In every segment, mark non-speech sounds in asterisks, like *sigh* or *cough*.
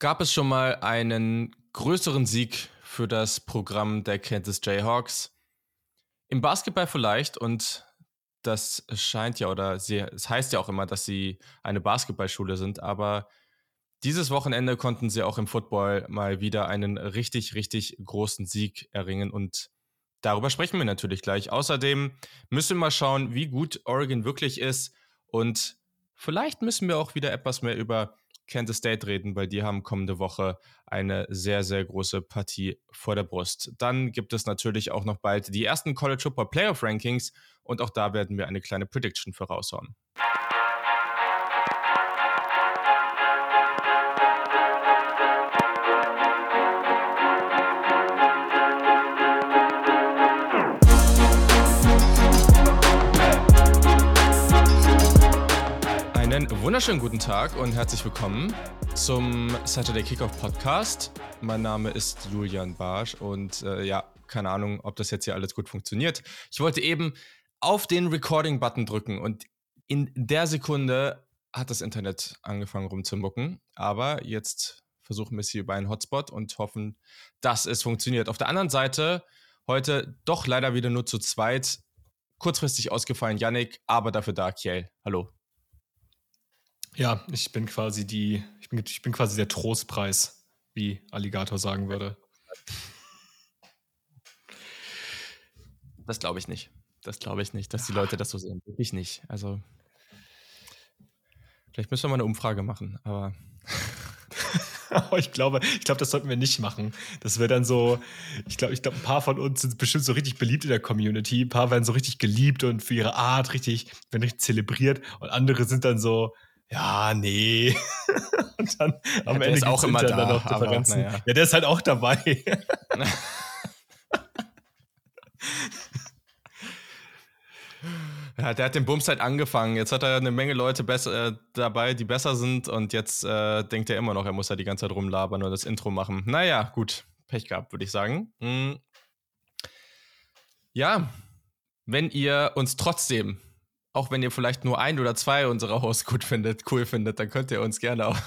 Gab es schon mal einen größeren Sieg für das Programm der Kansas Jayhawks? Im Basketball vielleicht und das scheint ja oder sie, es heißt ja auch immer, dass sie eine Basketballschule sind, aber dieses Wochenende konnten sie auch im Football mal wieder einen richtig, richtig großen Sieg erringen und darüber sprechen wir natürlich gleich. Außerdem müssen wir mal schauen, wie gut Oregon wirklich ist und vielleicht müssen wir auch wieder etwas mehr über Kansas State reden, weil die haben kommende Woche eine sehr, sehr große Partie vor der Brust. Dann gibt es natürlich auch noch bald die ersten College Football Playoff Rankings und auch da werden wir eine kleine Prediction voraushauen. Wunderschönen guten Tag und herzlich willkommen zum Saturday Kickoff Podcast. Mein Name ist Julian Barsch und äh, ja, keine Ahnung, ob das jetzt hier alles gut funktioniert. Ich wollte eben auf den Recording-Button drücken und in der Sekunde hat das Internet angefangen rumzumucken. Aber jetzt versuchen wir es hier über einen Hotspot und hoffen, dass es funktioniert. Auf der anderen Seite heute doch leider wieder nur zu zweit. Kurzfristig ausgefallen Yannick, aber dafür da Kiel. Hallo. Ja, ich bin quasi die, ich bin, ich bin quasi der Trostpreis, wie Alligator sagen würde. Das glaube ich nicht. Das glaube ich nicht, dass die Leute das so sehen. Wirklich nicht. Also, vielleicht müssen wir mal eine Umfrage machen, aber. *laughs* ich glaube, ich glaube, das sollten wir nicht machen. Das wäre dann so, ich glaube, ich glaube, ein paar von uns sind bestimmt so richtig beliebt in der Community. Ein paar werden so richtig geliebt und für ihre Art richtig, werden richtig zelebriert. Und andere sind dann so, ja, nee. *laughs* Und dann am ja, Ende ist auch immer da, noch Differenzen. Aber, ja. ja, der ist halt auch dabei. *laughs* ja, der hat den Bums halt angefangen. Jetzt hat er eine Menge Leute besser, äh, dabei, die besser sind. Und jetzt äh, denkt er immer noch, er muss ja die ganze Zeit rumlabern und das Intro machen. Naja, gut. Pech gehabt, würde ich sagen. Hm. Ja, wenn ihr uns trotzdem auch wenn ihr vielleicht nur ein oder zwei unserer Hosts gut findet, cool findet, dann könnt ihr uns gerne auch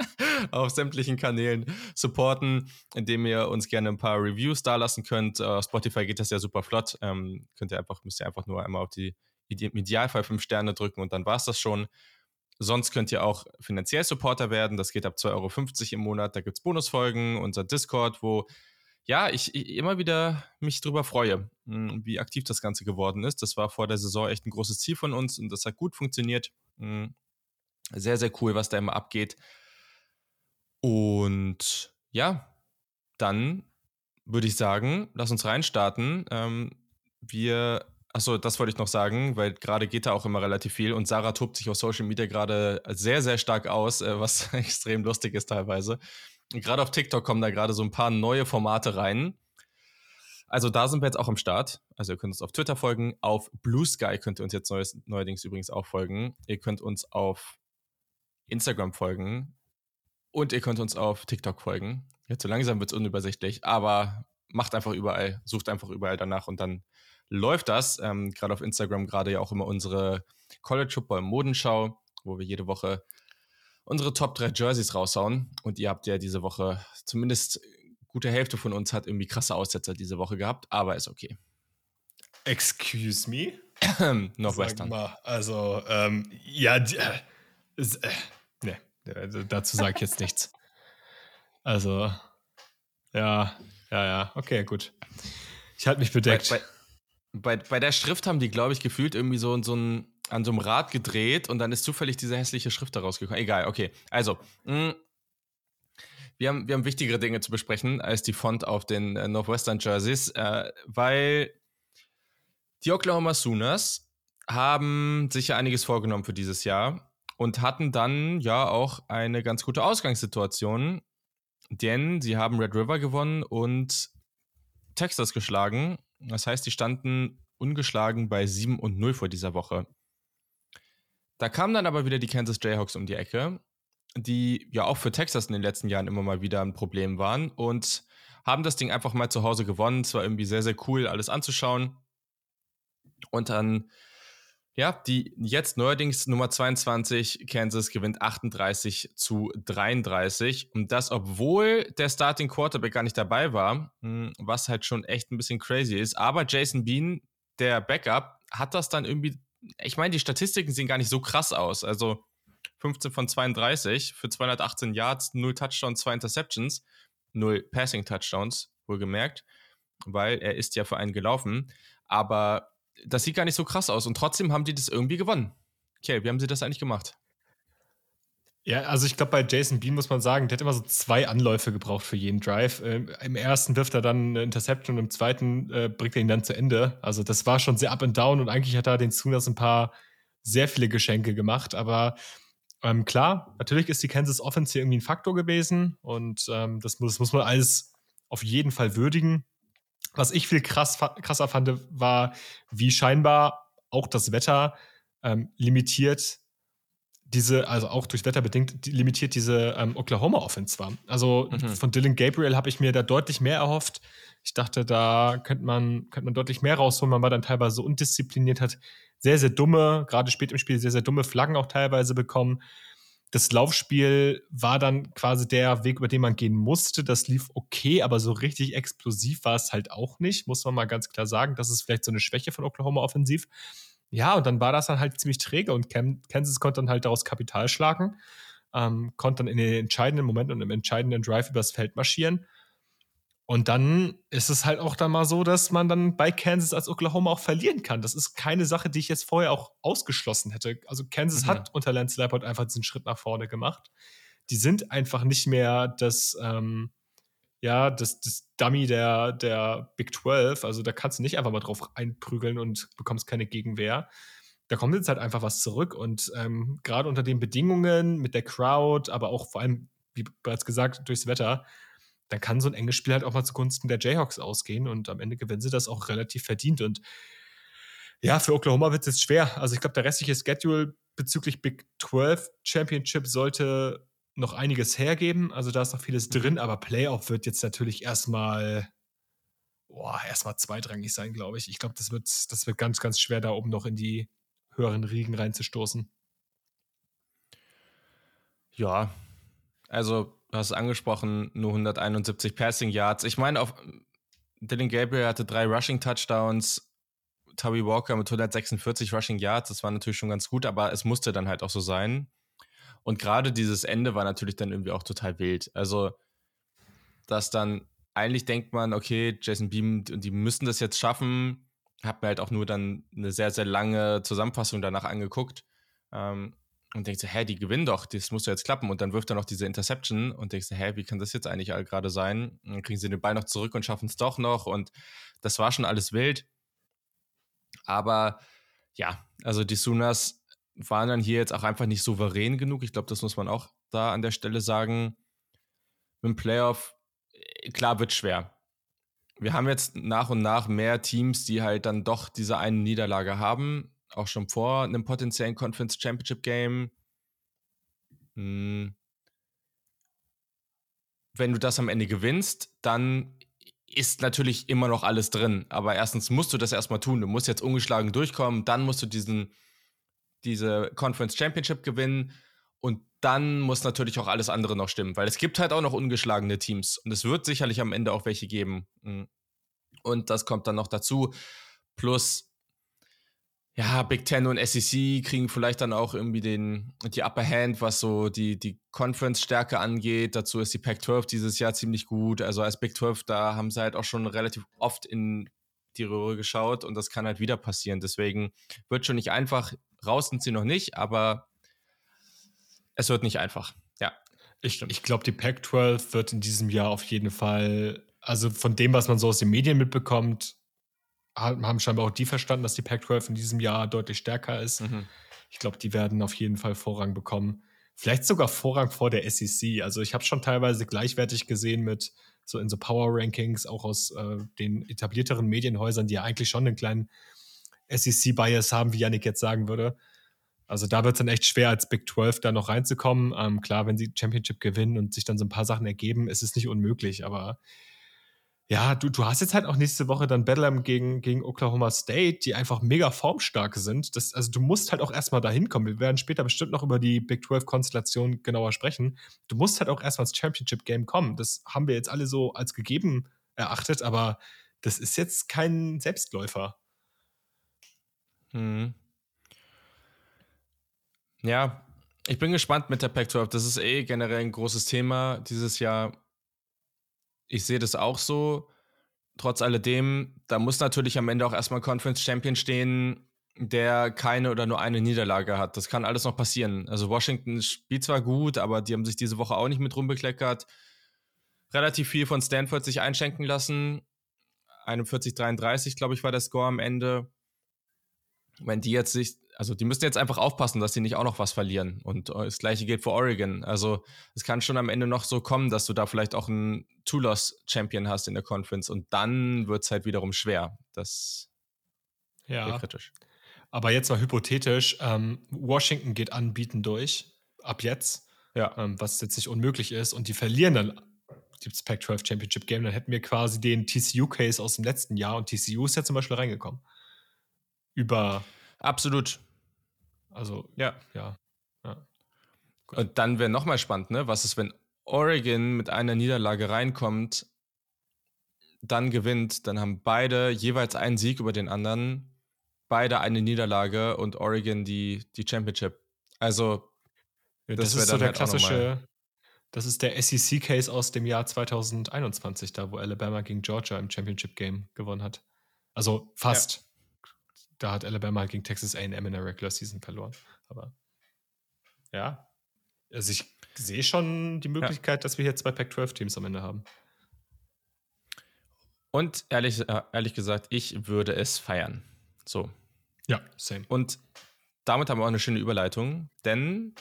*laughs* auf sämtlichen Kanälen supporten, indem ihr uns gerne ein paar Reviews dalassen könnt. Uh, Spotify geht das ja super flott. Ähm, könnt ihr einfach, müsst ihr einfach nur einmal auf die im Idealfall fünf Sterne drücken und dann war es das schon. Sonst könnt ihr auch finanziell Supporter werden. Das geht ab 2,50 Euro im Monat. Da gibt es Bonusfolgen, unser Discord, wo ja, ich, ich, immer wieder mich darüber freue, hm, wie aktiv das Ganze geworden ist. Das war vor der Saison echt ein großes Ziel von uns und das hat gut funktioniert. Hm, sehr, sehr cool, was da immer abgeht. Und ja, dann würde ich sagen, lass uns reinstarten. Ähm, wir, achso, das wollte ich noch sagen, weil gerade geht da auch immer relativ viel und Sarah tobt sich auf Social Media gerade sehr, sehr stark aus, äh, was *laughs* extrem lustig ist teilweise gerade auf TikTok kommen da gerade so ein paar neue Formate rein. Also da sind wir jetzt auch am Start. Also ihr könnt uns auf Twitter folgen. Auf Blue Sky könnt ihr uns jetzt neues, neuerdings übrigens auch folgen. Ihr könnt uns auf Instagram folgen. Und ihr könnt uns auf TikTok folgen. Jetzt so langsam wird es unübersichtlich, aber macht einfach überall, sucht einfach überall danach und dann läuft das. Ähm, gerade auf Instagram gerade ja auch immer unsere College Football Modenschau, wo wir jede Woche unsere Top 3 Jerseys raushauen. Und ihr habt ja diese Woche, zumindest gute Hälfte von uns hat irgendwie krasse Aussetzer diese Woche gehabt, aber ist okay. Excuse me? *clears throat* Northwestern. Mal, also, ähm, ja, äh, äh, ne, dazu sage ich jetzt nichts. Also, ja, ja, ja, okay, gut. Ich halte mich bedeckt. Bei, bei, bei, der Schrift haben die, glaube ich, gefühlt irgendwie so, so ein an so einem Rad gedreht und dann ist zufällig diese hässliche Schrift da rausgekommen. Egal, okay. Also, mh, mm, wir haben, wir haben wichtigere Dinge zu besprechen als die Font auf den äh, Northwestern Jerseys, äh, weil die Oklahoma Sooners haben sich ja einiges vorgenommen für dieses Jahr und hatten dann ja auch eine ganz gute Ausgangssituation, denn sie haben Red River gewonnen und Texas geschlagen. Das heißt, die standen ungeschlagen bei 7 und 0 vor dieser Woche. Da kamen dann aber wieder die Kansas Jayhawks um die Ecke, die ja auch für Texas in den letzten Jahren immer mal wieder ein Problem waren und haben das Ding einfach mal zu Hause gewonnen. Es war irgendwie sehr, sehr cool, alles anzuschauen. Und dann Ja, die jetzt neuerdings Nummer 22, Kansas gewinnt 38 zu 33. Und das, obwohl der Starting Quarterback gar nicht dabei war, hm, was halt schon echt ein bisschen crazy ist. Aber Jason Bean, der Backup, hat das dann irgendwie. Ich meine, die Statistiken sehen gar nicht so krass aus. Also 15 von 32 für 218 Yards, 0 Touchdowns, 2 Interceptions, 0 Passing Touchdowns, wohlgemerkt, weil er ist ja für einen gelaufen. Aber das sieht gar nicht so krass aus und trotzdem haben die das irgendwie gewonnen. Okay, wie haben sie das eigentlich gemacht? Ja, also ich glaube, bei Jason Bean muss man sagen, der hat immer so zwei Anläufe gebraucht für jeden Drive. Ähm, Im ersten wirft er dann eine Interception und im zweiten äh, bringt er ihn dann zu Ende. Also das war schon sehr up and down und eigentlich hat er den Sooners ein paar sehr viele Geschenke gemacht. Aber ähm, klar, natürlich ist die Kansas Offense hier irgendwie ein Faktor gewesen und ähm, das, muss, das muss man alles auf jeden Fall würdigen. Was ich viel krass, krasser fand, war, wie scheinbar auch das Wetter ähm, limitiert diese, also auch durch Wetter bedingt, limitiert diese ähm, Oklahoma Offense war. Also mhm. von Dylan Gabriel habe ich mir da deutlich mehr erhofft. Ich dachte, da könnte man, könnte man deutlich mehr rausholen. Man war dann teilweise so undiszipliniert, hat sehr, sehr dumme, gerade spät im Spiel, sehr, sehr dumme Flaggen auch teilweise bekommen das Laufspiel war dann quasi der Weg, über den man gehen musste. Das lief okay, aber so richtig explosiv war es halt auch nicht, muss man mal ganz klar sagen. Das ist vielleicht so eine Schwäche von Oklahoma offensiv. Ja, und dann war das dann halt ziemlich träge und Kansas konnte dann halt daraus Kapital schlagen, ähm, konnte dann in den entscheidenden Momenten und im entscheidenden Drive übers Feld marschieren. Und dann ist es halt auch dann mal so, dass man dann bei Kansas als Oklahoma auch verlieren kann. Das ist keine Sache, die ich jetzt vorher auch ausgeschlossen hätte. Also Kansas mhm. hat unter Lance Leipold einfach diesen Schritt nach vorne gemacht. Die sind einfach nicht mehr das, ähm, ja, das, das Dummy der, der Big 12. Also da kannst du nicht einfach mal drauf einprügeln und bekommst keine Gegenwehr. Da kommt jetzt halt einfach was zurück. Und ähm, gerade unter den Bedingungen mit der Crowd, aber auch vor allem, wie bereits gesagt, durchs Wetter, dann kann so ein enges Spiel halt auch mal zugunsten der Jayhawks ausgehen und am Ende gewinnen sie das auch relativ verdient. Und ja, für Oklahoma wird es jetzt schwer. Also ich glaube, der restliche Schedule bezüglich Big 12 Championship sollte noch einiges hergeben. Also da ist noch vieles mhm. drin, aber Playoff wird jetzt natürlich erstmal boah, erstmal zweitrangig sein, glaube ich. Ich glaube, das wird, das wird ganz, ganz schwer, da oben noch in die höheren Riegen reinzustoßen. Ja, also Du hast angesprochen, nur 171 Passing Yards. Ich meine, auf Dylan Gabriel hatte drei Rushing Touchdowns, Toby Walker mit 146 Rushing Yards. Das war natürlich schon ganz gut, aber es musste dann halt auch so sein. Und gerade dieses Ende war natürlich dann irgendwie auch total wild. Also, dass dann eigentlich denkt man, okay, Jason Beam, die müssen das jetzt schaffen. Hab mir halt auch nur dann eine sehr, sehr lange Zusammenfassung danach angeguckt. Ähm, und denkst hä, die gewinnen doch, das muss ja jetzt klappen. Und dann wirft er noch diese Interception und denkst hä, wie kann das jetzt eigentlich gerade sein? Und dann kriegen sie den Ball noch zurück und schaffen es doch noch. Und das war schon alles wild. Aber ja, also die Sooners waren dann hier jetzt auch einfach nicht souverän genug. Ich glaube, das muss man auch da an der Stelle sagen. Mit dem Playoff, äh, klar, wird schwer. Wir haben jetzt nach und nach mehr Teams, die halt dann doch diese eine Niederlage haben auch schon vor einem potenziellen Conference Championship Game. Hm. Wenn du das am Ende gewinnst, dann ist natürlich immer noch alles drin. Aber erstens musst du das erstmal tun. Du musst jetzt ungeschlagen durchkommen, dann musst du diesen, diese Conference Championship gewinnen und dann muss natürlich auch alles andere noch stimmen, weil es gibt halt auch noch ungeschlagene Teams und es wird sicherlich am Ende auch welche geben. Hm. Und das kommt dann noch dazu. Plus, ja, Big Ten und SEC kriegen vielleicht dann auch irgendwie den, die Upper Hand, was so die, die Conference-Stärke angeht. Dazu ist die Pac-12 dieses Jahr ziemlich gut. Also als Big 12, da haben sie halt auch schon relativ oft in die Röhre geschaut und das kann halt wieder passieren. Deswegen wird schon nicht einfach. Raus sind sie noch nicht, aber es wird nicht einfach. Ja. Ich, ich glaube, die Pac-12 wird in diesem Jahr auf jeden Fall, also von dem, was man so aus den Medien mitbekommt, haben scheinbar auch die verstanden, dass die Pac-12 in diesem Jahr deutlich stärker ist. Mhm. Ich glaube, die werden auf jeden Fall Vorrang bekommen. Vielleicht sogar Vorrang vor der SEC. Also ich habe schon teilweise gleichwertig gesehen mit so in so Power Rankings, auch aus äh, den etablierteren Medienhäusern, die ja eigentlich schon einen kleinen SEC-Bias haben, wie Yannick jetzt sagen würde. Also da wird es dann echt schwer, als Big 12 da noch reinzukommen. Ähm, klar, wenn sie Championship gewinnen und sich dann so ein paar Sachen ergeben, ist es nicht unmöglich, aber Ja, du, du hast jetzt halt auch nächste Woche dann Bedlam gegen, gegen Oklahoma State, die einfach mega formstark sind. Das, also du musst halt auch erstmal dahin kommen. Wir werden später bestimmt noch über die Big 12-Konstellation genauer sprechen. Du musst halt auch erstmal ins Championship-Game kommen. Das haben wir jetzt alle so als gegeben erachtet, aber das ist jetzt kein Selbstläufer. Hm. Ja, ich bin gespannt mit der Pac-12. Das ist eh generell ein großes Thema dieses Jahr. Ich sehe das auch so. Trotz alledem, da muss natürlich am Ende auch erstmal Conference Champion stehen, der keine oder nur eine Niederlage hat. Das kann alles noch passieren. Also Washington spielt zwar gut, aber die haben sich diese Woche auch nicht mit rumbekleckert. Relativ viel von Stanford sich einschenken lassen. 41-33, glaube ich, war der Score am Ende. Wenn die jetzt sich, also die müssen jetzt einfach aufpassen, dass sie nicht auch noch was verlieren. Und äh, das gleiche gilt für Oregon. Also es kann schon am Ende noch so kommen, dass du da vielleicht auch einen Two-Loss-Champion hast in der Conference und dann wird es halt wiederum schwer. Das ja. wäre kritisch. Aber jetzt mal hypothetisch, ähm, Washington geht anbieten durch, ab jetzt, ja. ähm, was jetzt nicht unmöglich ist, und die verlieren dann das Pac-12 Championship Game, dann hätten wir quasi den TCU-Case aus dem letzten Jahr und TCU ist ja zum Beispiel reingekommen. Über. Absolut. Also, ja, ja. ja. Und dann wäre nochmal spannend, ne? Was ist, wenn Oregon mit einer Niederlage reinkommt, dann gewinnt, dann haben beide jeweils einen Sieg über den anderen, beide eine Niederlage und Oregon die, die Championship. Also, ja, das, das ist so der halt klassische, das ist der SEC-Case aus dem Jahr 2021, da wo Alabama gegen Georgia im Championship-Game gewonnen hat. Also fast. Da hat Alabama halt gegen Texas AM in der Regular Season verloren. Aber ja, also ich sehe schon die Möglichkeit, ja. dass wir hier zwei Pac-12-Teams am Ende haben. Und ehrlich, äh, ehrlich gesagt, ich würde es feiern. So. Ja, same. Und damit haben wir auch eine schöne Überleitung, denn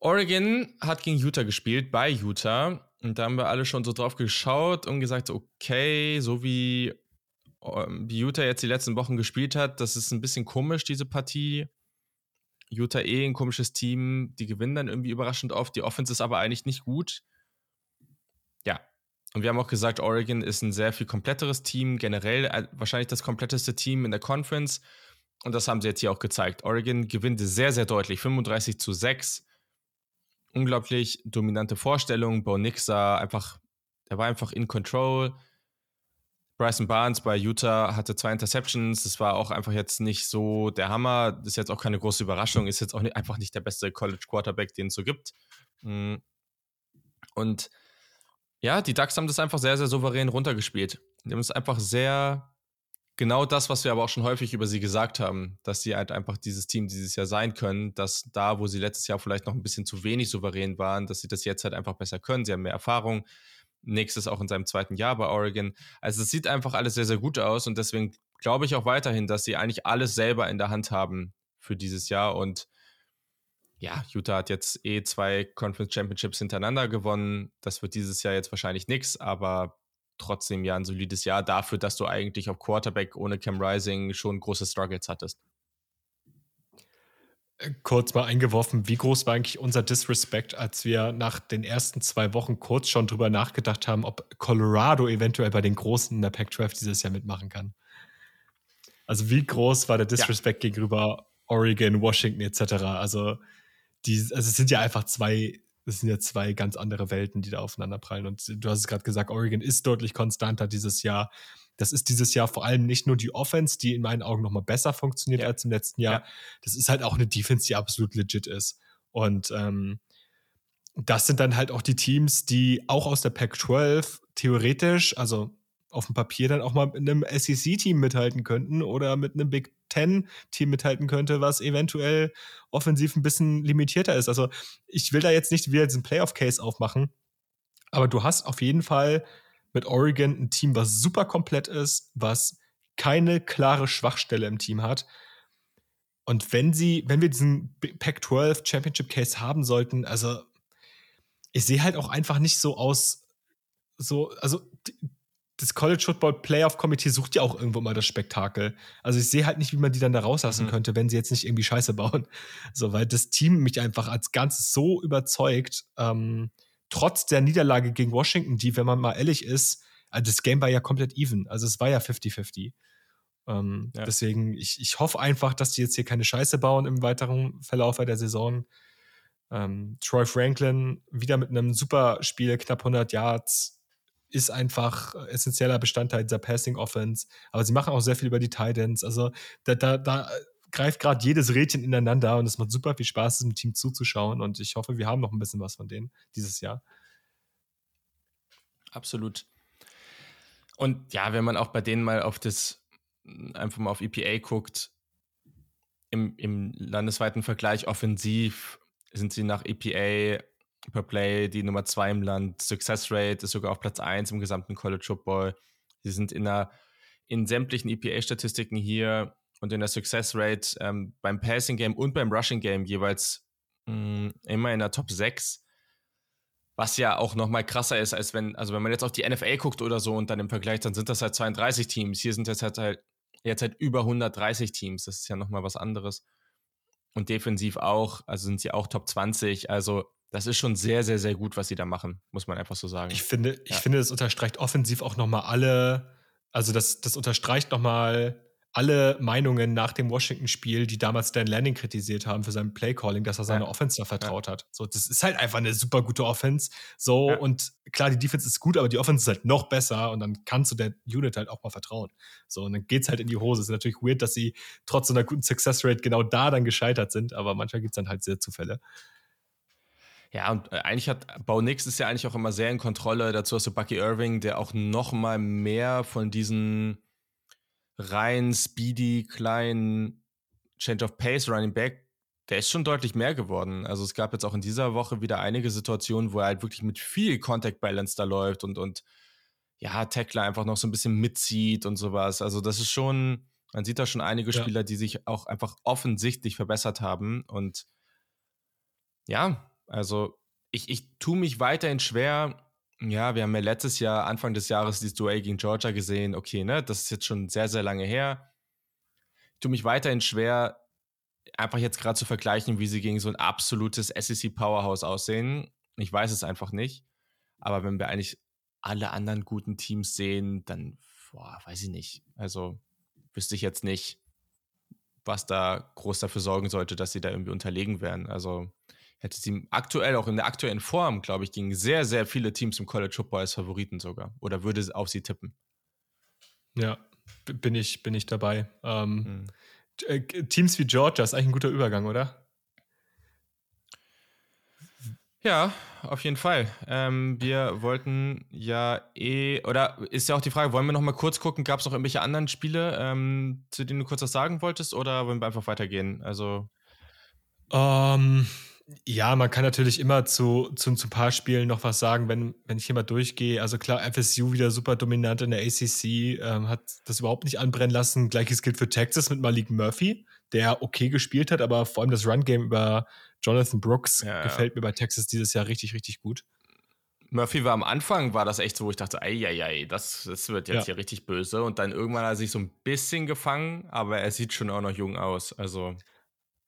Oregon hat gegen Utah gespielt, bei Utah. Und da haben wir alle schon so drauf geschaut und gesagt, okay, so wie, wie Utah jetzt die letzten Wochen gespielt hat, das ist ein bisschen komisch, diese Partie. Utah eh ein komisches Team, die gewinnen dann irgendwie überraschend oft. Die Offense ist aber eigentlich nicht gut. Ja. Und wir haben auch gesagt, Oregon ist ein sehr viel kompletteres Team, generell äh, wahrscheinlich das kompletteste Team in der Conference. Und das haben sie jetzt hier auch gezeigt. Oregon gewinnt sehr, sehr deutlich, 35 zu 6 unglaublich dominante Vorstellung. Bo Nix sah einfach, er war einfach in control. Bryson Barnes bei Utah hatte zwei Interceptions. Das war auch einfach jetzt nicht so der Hammer. Das ist jetzt auch keine große Überraschung. Ist jetzt auch nicht, einfach nicht der beste College Quarterback, den es so gibt. Mm. Und ja, die Ducks haben das einfach sehr, sehr souverän runtergespielt. Die haben es einfach sehr genau das, was wir aber auch schon häufig über sie gesagt haben, dass sie halt einfach dieses Team dieses Jahr sein können, dass da, wo sie letztes Jahr vielleicht noch ein bisschen zu wenig souverän waren, dass sie das jetzt halt einfach besser können. Sie haben mehr Erfahrung. Nächstes auch in seinem zweiten Jahr bei Oregon. Also es sieht einfach alles sehr, sehr gut aus und deswegen glaube ich auch weiterhin, dass sie eigentlich alles selber in der Hand haben für dieses Jahr und ja, Utah hat jetzt eh zwei Conference Championships hintereinander gewonnen. Das wird dieses Jahr jetzt wahrscheinlich nichts, aber trotzdem ja ein solides Jahr dafür, dass du eigentlich auf Quarterback ohne Cam Rising schon große Struggles hattest. Kurz mal eingeworfen, wie groß war eigentlich unser Disrespect, als wir nach den ersten zwei Wochen kurz schon drüber nachgedacht haben, ob Colorado eventuell bei den Großen in der Pac-12 dieses Jahr mitmachen kann? Also wie groß war der Disrespect ja. gegenüber Oregon, Washington etc.? Also, die, also es sind ja einfach zwei das sind ja zwei ganz andere Welten, die da aufeinander prallen. Und du hast es gerade gesagt, Oregon ist deutlich konstanter dieses Jahr. Das ist dieses Jahr vor allem nicht nur die Offense, die in meinen Augen nochmal besser funktioniert ja. als im letzten Jahr. Ja. Das ist halt auch eine Defense, die absolut legit ist. Und ähm, das sind dann halt auch die Teams, die auch aus der Pac-12 theoretisch, also auf dem Papier dann auch mal mit einem SEC-Team mithalten könnten oder mit einem Big Ten-Team mithalten könnte, was eventuell offensiv ein bisschen limitierter ist. Also ich will da jetzt nicht wieder diesen Playoff-Case aufmachen, aber du hast auf jeden Fall mit Oregon ein Team, was super komplett ist, was keine klare Schwachstelle im Team hat. Und wenn sie, wenn wir diesen Pac-12 Championship Case haben sollten, also ich sehe halt auch einfach nicht so aus, so, also das College Football Playoff Committee sucht ja auch irgendwo mal das Spektakel. Also ich sehe halt nicht, wie man die dann da rauslassen mhm. könnte, wenn sie jetzt nicht irgendwie Scheiße bauen. *laughs* So, weil das Team mich einfach als Ganzes so überzeugt, ähm, trotz der Niederlage gegen Washington, die, wenn man mal ehrlich ist, Also das Game war ja komplett even. Also es war ja 50-50. Ähm, ja. Deswegen, ich, ich hoffe einfach, dass die jetzt hier keine Scheiße bauen im weiteren Verlauf der Saison. Ähm, Troy Franklin wieder mit einem super Spiel, knapp 100 Yards, ist einfach essentieller Bestandteil dieser Passing Offense. Aber sie machen auch sehr viel über die Titans. Also da, da, da greift gerade jedes Rädchen ineinander und es macht super viel Spaß, diesem Team zuzuschauen. Und ich hoffe, wir haben noch ein bisschen was von denen dieses Jahr. Absolut. Und ja, wenn man auch bei denen mal auf das, einfach mal auf EPA guckt, im, im landesweiten Vergleich offensiv sind sie nach EPA per Play die Nummer zwei im Land. Success Rate ist sogar auf Platz 1 im gesamten College Football. Sie sind in, einer, in sämtlichen EPA-Statistiken hier und in der Success Rate ähm, beim Passing Game und beim Rushing Game jeweils mh, mm, immer in der Top 6. Was ja auch nochmal krasser ist, als wenn, also wenn man jetzt auf die NFL guckt oder so und dann im Vergleich, dann sind das halt 32 Teams. Hier sind jetzt halt, halt jetzt halt über 130 Teams. Das ist ja nochmal was anderes. Und defensiv auch, also sind sie auch Top 20. Also das ist schon sehr, sehr, sehr gut, was sie da machen, muss man einfach so sagen. Ich finde, ich ja. finde, das unterstreicht offensiv auch nochmal alle, also das, das unterstreicht nochmal alle Meinungen nach dem Washington-Spiel, die damals Dan Lanning kritisiert haben für sein Playcalling, dass er seine ja. Offense da vertraut ja. hat. So, das ist halt einfach eine super gute Offense. So, ja. und klar, die Defense ist gut, aber die Offense ist halt noch besser und dann kannst du der Unit halt auch mal vertrauen. So, und dann geht's halt in die Hose. Es ist natürlich weird, dass sie trotz so einer guten Success Rate genau da dann gescheitert sind, aber manchmal gibt's dann halt sehr Zufälle. Ja, und äh, eigentlich hat Bau Nix ist ja eigentlich auch immer sehr in Kontrolle. Dazu hast du Bucky Irving, der auch noch mal mehr von diesen rein speedy, kleinen Change of Pace Running Back, der ist schon deutlich mehr geworden. Also es gab jetzt auch in dieser Woche wieder einige Situationen, wo er halt wirklich mit viel Contact Balance da läuft und, und ja, Tackler einfach noch so ein bisschen mitzieht und sowas. Also das ist schon, man sieht da schon einige Spieler, ja. die sich auch einfach offensichtlich verbessert haben. Und ja, also ich, ich tue mich weiterhin schwer, ja, wir haben ja letztes Jahr, Anfang des Jahres, dieses Duell gegen Georgia gesehen. Okay, ne, das ist jetzt schon sehr, sehr lange her. Ich tue mich weiterhin schwer, einfach jetzt gerade zu vergleichen, wie sie gegen so ein absolutes SEC-Powerhouse aussehen. Ich weiß es einfach nicht. Aber wenn wir eigentlich alle anderen guten Teams sehen, dann, boah, weiß ich nicht. Also wüsste ich jetzt nicht, was da groß dafür sorgen sollte, dass sie da irgendwie unterlegen werden. Also hätte sie aktuell, auch in der aktuellen Form, glaube ich, gegen sehr, sehr viele Teams im College Football als Favoriten sogar. Oder würde auf sie tippen. Ja, bin ich, bin ich dabei. Ähm, hm. Teams wie Georgia ist eigentlich ein guter Übergang, oder? Ja, auf jeden Fall. Ähm, wir wollten ja eh, oder ist ja auch die Frage, wollen wir noch mal kurz gucken, gab es noch irgendwelche anderen Spiele, ähm, zu denen du kurz was sagen wolltest, oder wollen wir einfach weitergehen? Also. Ähm, ja, man kann natürlich immer zu, zu, zu ein paar Spielen noch was sagen, wenn, wenn ich hier mal durchgehe. Also klar, FSU wieder super dominant in der ACC, ähm, hat das überhaupt nicht anbrennen lassen. Gleiches gilt für Texas mit Malik Murphy, der okay gespielt hat, aber vor allem das Run-Game über Jonathan Brooks ja, gefällt mir bei Texas dieses Jahr richtig, richtig gut. Murphy war am Anfang, war das echt so, wo ich dachte, ei, ei, ei das, das wird jetzt ja. hier richtig böse. Und dann irgendwann hat er sich so ein bisschen gefangen, aber er sieht schon auch noch jung aus. Also,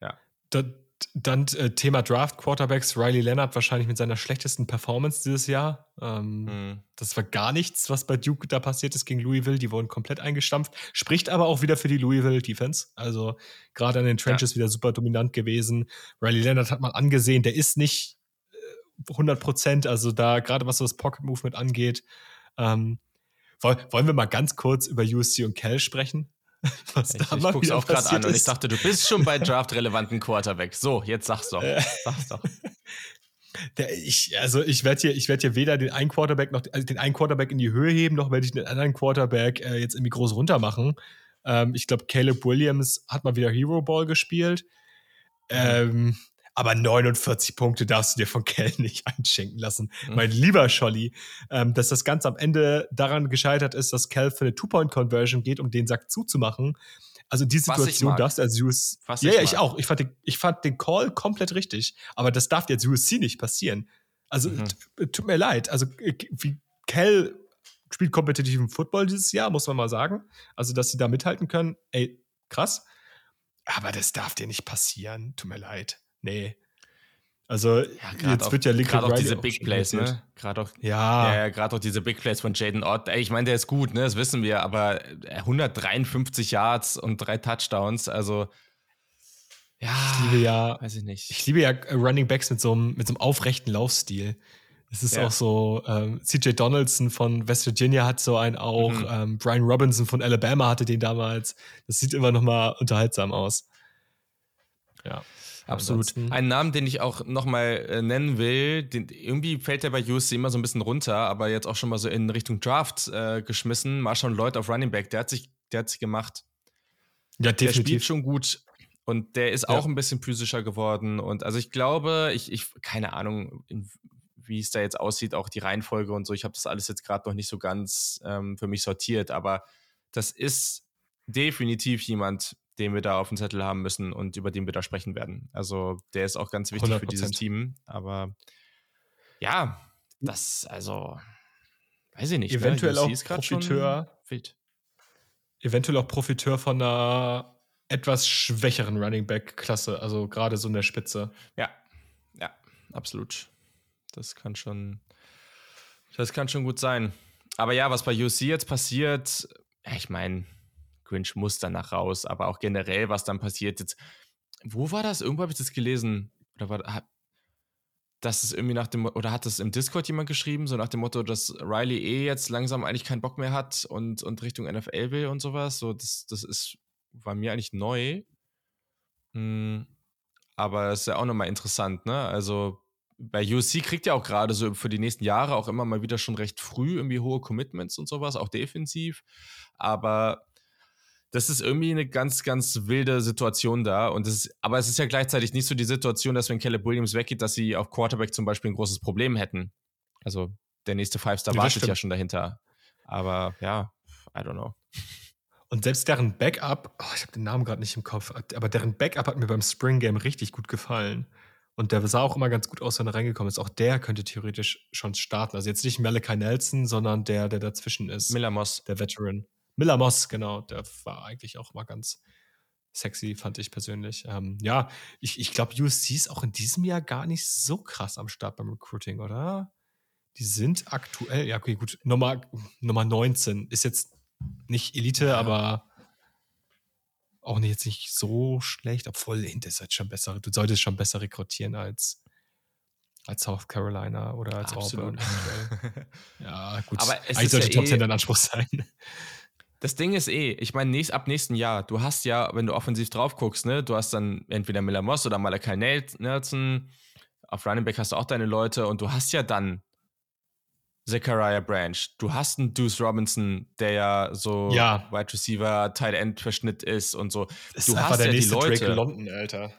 ja. Da, dann äh, Thema Draft Quarterbacks, Riley Leonard wahrscheinlich mit seiner schlechtesten Performance dieses Jahr. Ähm, mhm. Das war gar nichts, was bei Duke da passiert ist gegen Louisville. Die wurden komplett eingestampft. Spricht aber auch wieder für die Louisville Defense. Also gerade an den Trenches ja. wieder super dominant gewesen. Riley Leonard hat man angesehen, der ist nicht äh, 100 Prozent. Also da gerade was so das Pocket Movement angeht. Ähm, wollen wir mal ganz kurz über USC und Cal sprechen? *laughs* Was ich, da ich guck's auch gerade an und ich dachte, du bist schon bei draft-relevanten Quarterback. So, jetzt sag's doch. Äh. Sag's doch. *laughs* Der, ich, also ich werde hier, ich werde hier weder den einen Quarterback noch also den einen Quarterback in die Höhe heben, noch werde ich den anderen Quarterback äh, jetzt irgendwie groß runter machen. Ähm, ich glaube, Caleb Williams hat mal wieder Hero Ball gespielt. Mhm. Ähm, aber 49 Punkte darfst du dir von *laughs* Kell nicht einschenken lassen. Mhm. Mein lieber Scholli, ähm, dass das Ganze am Ende daran gescheitert ist, dass Kell für eine Two-Point-Conversion geht, um den Sack zuzumachen. Also die Situation darfst du als USC. Was ja, ja, ich auch. Ich fand, den, ich fand den Call komplett richtig. Aber das darf jetzt USC nicht passieren. Also mhm. tut mir leid. Also wie Kell spielt kompetitiven Football dieses Jahr, muss man mal sagen. Also, dass sie da mithalten können, ey, krass. Aber das darf dir nicht passieren. Tut mir leid. Nee. Also ja, jetzt auch, wird ja Lincoln Gerade auch diese Big Plays, ne? Gerade auch, ja. ja, gerade auch diese Big Plays von Jaden Ott. Ey, ich meine, der ist gut, ne? Das wissen wir, aber 153 Yards und drei Touchdowns, also ja, ich liebe ja, weiß ich nicht. Ich liebe ja Running Backs mit so einem, mit so einem aufrechten Laufstil. Es ist ja. auch so, ähm, CJ Donaldson von West Virginia hat so einen auch, mhm. ähm, Brian Robinson von Alabama hatte den damals. Das sieht immer noch mal unterhaltsam aus. Ja. Absolut. Ansonsten. Ein Namen, den ich auch nochmal äh, nennen will, den, irgendwie fällt der bei USC immer so ein bisschen runter, aber jetzt auch schon mal so in Richtung Draft äh, geschmissen. Marshawn Lloyd auf Running Back, der hat sich, der hat sich gemacht. Ja, definitiv. Der spielt schon gut. Und der ist ja. auch ein bisschen physischer geworden. Und also ich glaube, ich, ich keine Ahnung, in, wie es da jetzt aussieht, auch die Reihenfolge und so. Ich habe das alles jetzt gerade noch nicht so ganz ähm, für mich sortiert, aber das ist definitiv jemand, den wir da auf dem Zettel haben müssen und über den wir da sprechen werden. Also der ist auch ganz wichtig 100%. für dieses Team. Aber ja, das, also, weiß ich nicht. Ne? Eventuell ne? auch Profiteur. Eventuell auch Profiteur von einer etwas schwächeren Running Back-Klasse, also gerade so in der Spitze. Ja, ja, absolut. Das kann schon, das kann schon gut sein. Aber ja, was bei UC jetzt passiert, ich meine, Grinch muss danach raus, aber auch generell, was dann passiert jetzt. Wo war das? Irgendwo habe ich das gelesen. Oder war das ist irgendwie nach dem, oder hat das im Discord jemand geschrieben, so nach dem Motto, dass Riley eh jetzt langsam eigentlich keinen Bock mehr hat und, und Richtung NFL will und sowas. So, das, das ist, war mir eigentlich neu. Hm, aber es ist ja auch nochmal interessant, ne? Also bei UC kriegt ja auch gerade so für die nächsten Jahre auch immer mal wieder schon recht früh irgendwie hohe Commitments und sowas, auch defensiv. Aber das ist irgendwie eine ganz, ganz wilde Situation da. Und das ist, aber es ist ja gleichzeitig nicht so die Situation, dass wenn Caleb Williams weggeht, dass sie auf Quarterback zum Beispiel ein großes Problem hätten. Also der nächste Five-Star wartet ja schon dahinter. Aber ja, I don't know. Und selbst deren Backup, oh, ich habe den Namen gerade nicht im Kopf, aber deren Backup hat mir beim Spring Game richtig gut gefallen. Und der sah auch immer ganz gut aus, wenn er reingekommen ist. Auch der könnte theoretisch schon starten. Also jetzt nicht Malachi Nelson, sondern der, der dazwischen ist. Miller Moss. Der Veteran. Miller Moss, genau, der war eigentlich auch mal ganz sexy, fand ich persönlich. Ähm, ja, ich, ich glaube, USC ist auch in diesem Jahr gar nicht so krass am Start beim Recruiting, oder? Die sind aktuell, ja, okay, gut, Nummer, Nummer 19 ist jetzt nicht Elite, ja. aber auch nicht, jetzt nicht so schlecht, obwohl Hinter ist halt schon besser, du solltest schon besser rekrutieren als als South Carolina oder als Absolut. Auburn. *laughs* ja, gut. Aber es Eigentlich sollte ja Top 10 eh dein Anspruch sein. Das Ding ist eh, ich meine, nächst, ab nächsten Jahr, du hast ja, wenn du offensiv drauf guckst, ne, du hast dann entweder Miller Moss oder Malachi Nelson, auf Running Back hast du auch deine Leute und du hast ja dann Zachariah Branch, du hast einen Deuce Robinson, der ja so ja. Wide Receiver, Tight End Verschnitt ist und so. Das du ist hast der ja nächste die Leute. Drake London, Alter.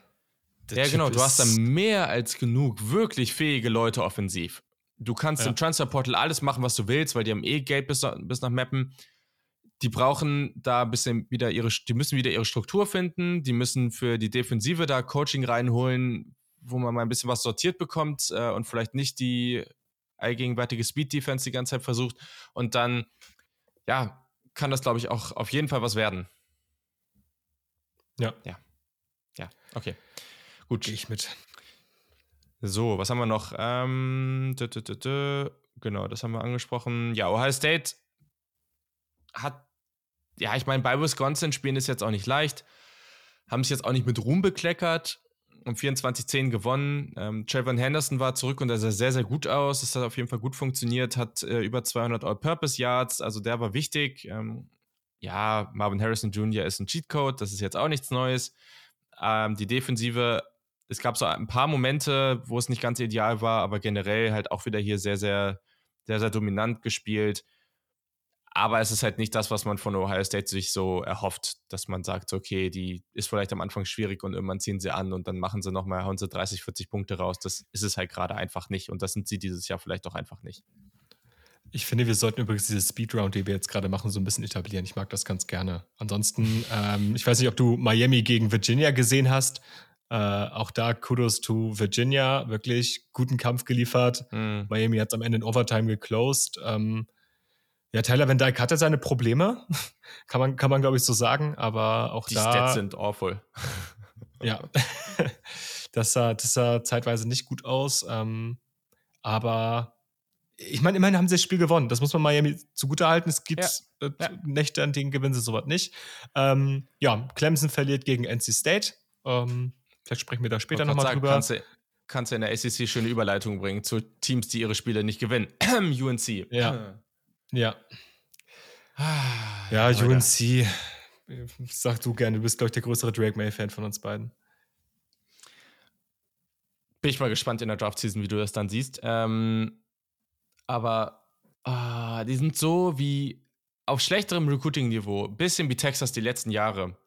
Der ja, typ genau, du hast dann mehr als genug wirklich fähige Leute offensiv. Du kannst ja. im Transferportal alles machen, was du willst, weil die haben eh Geld bis, bis nach Mappen die brauchen da ein bisschen wieder ihre, die müssen wieder ihre Struktur finden, die müssen für die Defensive da Coaching reinholen, wo man mal ein bisschen was sortiert bekommt äh, und vielleicht nicht die allgegenwärtige Speed-Defense die ganze Zeit versucht. Und dann, ja, kann das, glaube ich, auch auf jeden Fall was werden. Ja. Ja. Ja, okay. Gut. Gehe ich mit. So, was haben wir noch? Ähm, dü, dü, dü, genau, das haben wir angesprochen. Ja, Ohio State hat ja, ich meine, bei Wisconsin spielen ist jetzt auch nicht leicht. Haben sich jetzt auch nicht mit Ruhm bekleckert. Um 24-10 gewonnen. Ähm, Trayvon Henderson war zurück und er sah sehr, sehr gut aus. Das hat auf jeden Fall gut funktioniert. Hat äh, über 200 All-Purpose-Yards. Also der war wichtig. Ähm, ja, Marvin Harrison Jr. ist ein Cheatcode. Das ist jetzt auch nichts Neues. Ähm, die Defensive, es gab so ein paar Momente, wo es nicht ganz ideal war, aber generell halt auch wieder hier sehr, sehr, sehr, sehr dominant gespielt. Aber es ist halt nicht das, was man von Ohio State sich so erhofft, dass man sagt, okay, die ist vielleicht am Anfang schwierig und irgendwann ziehen sie an und dann machen sie nochmal, hauen sie 30, 40 Punkte raus. Das ist es halt gerade einfach nicht und das sind sie dieses Jahr vielleicht auch einfach nicht. Ich finde, wir sollten übrigens diese Speedround, die wir jetzt gerade machen, so ein bisschen etablieren. Ich mag das ganz gerne. Ansonsten, *laughs* ähm, ich weiß nicht, ob du Miami gegen Virginia gesehen hast. Äh, auch da Kudos to Virginia, wirklich guten Kampf geliefert. Mm. Miami hat es am Ende in Overtime geclosed. Ähm, ja, Tyler Van Dyke hatte seine Probleme, *laughs* kann man, kann man glaube ich so sagen, aber auch Die da. Die Stats sind awful. ja. *laughs* Das sah, das sah zeitweise nicht gut aus. Ähm, aber ich meine, immerhin haben sie das Spiel gewonnen. Das muss man Miami zugutehalten. Es gibt ja. Äh, ja. Nächte, an denen gewinnen sie sowas nicht. Ähm, ja, Clemson verliert gegen NC State. Ähm, vielleicht sprechen wir da später nochmal drüber. Kannst du, kannst du in der ACC schöne Überleitung bringen zu Teams, die ihre Spiele nicht gewinnen. *clears throat* UNC. Ja. *clears throat* ja. Ah, ja, Alter. UNC. Sag du gerne, du bist, glaube ich, der größere Drake May-Fan von uns beiden. Bin ich mal gespannt in der Draft-Season, wie du das dann siehst. Ähm, aber ah, die sind so wie auf schlechterem Recruiting-Niveau, bisschen wie Texas die letzten Jahre.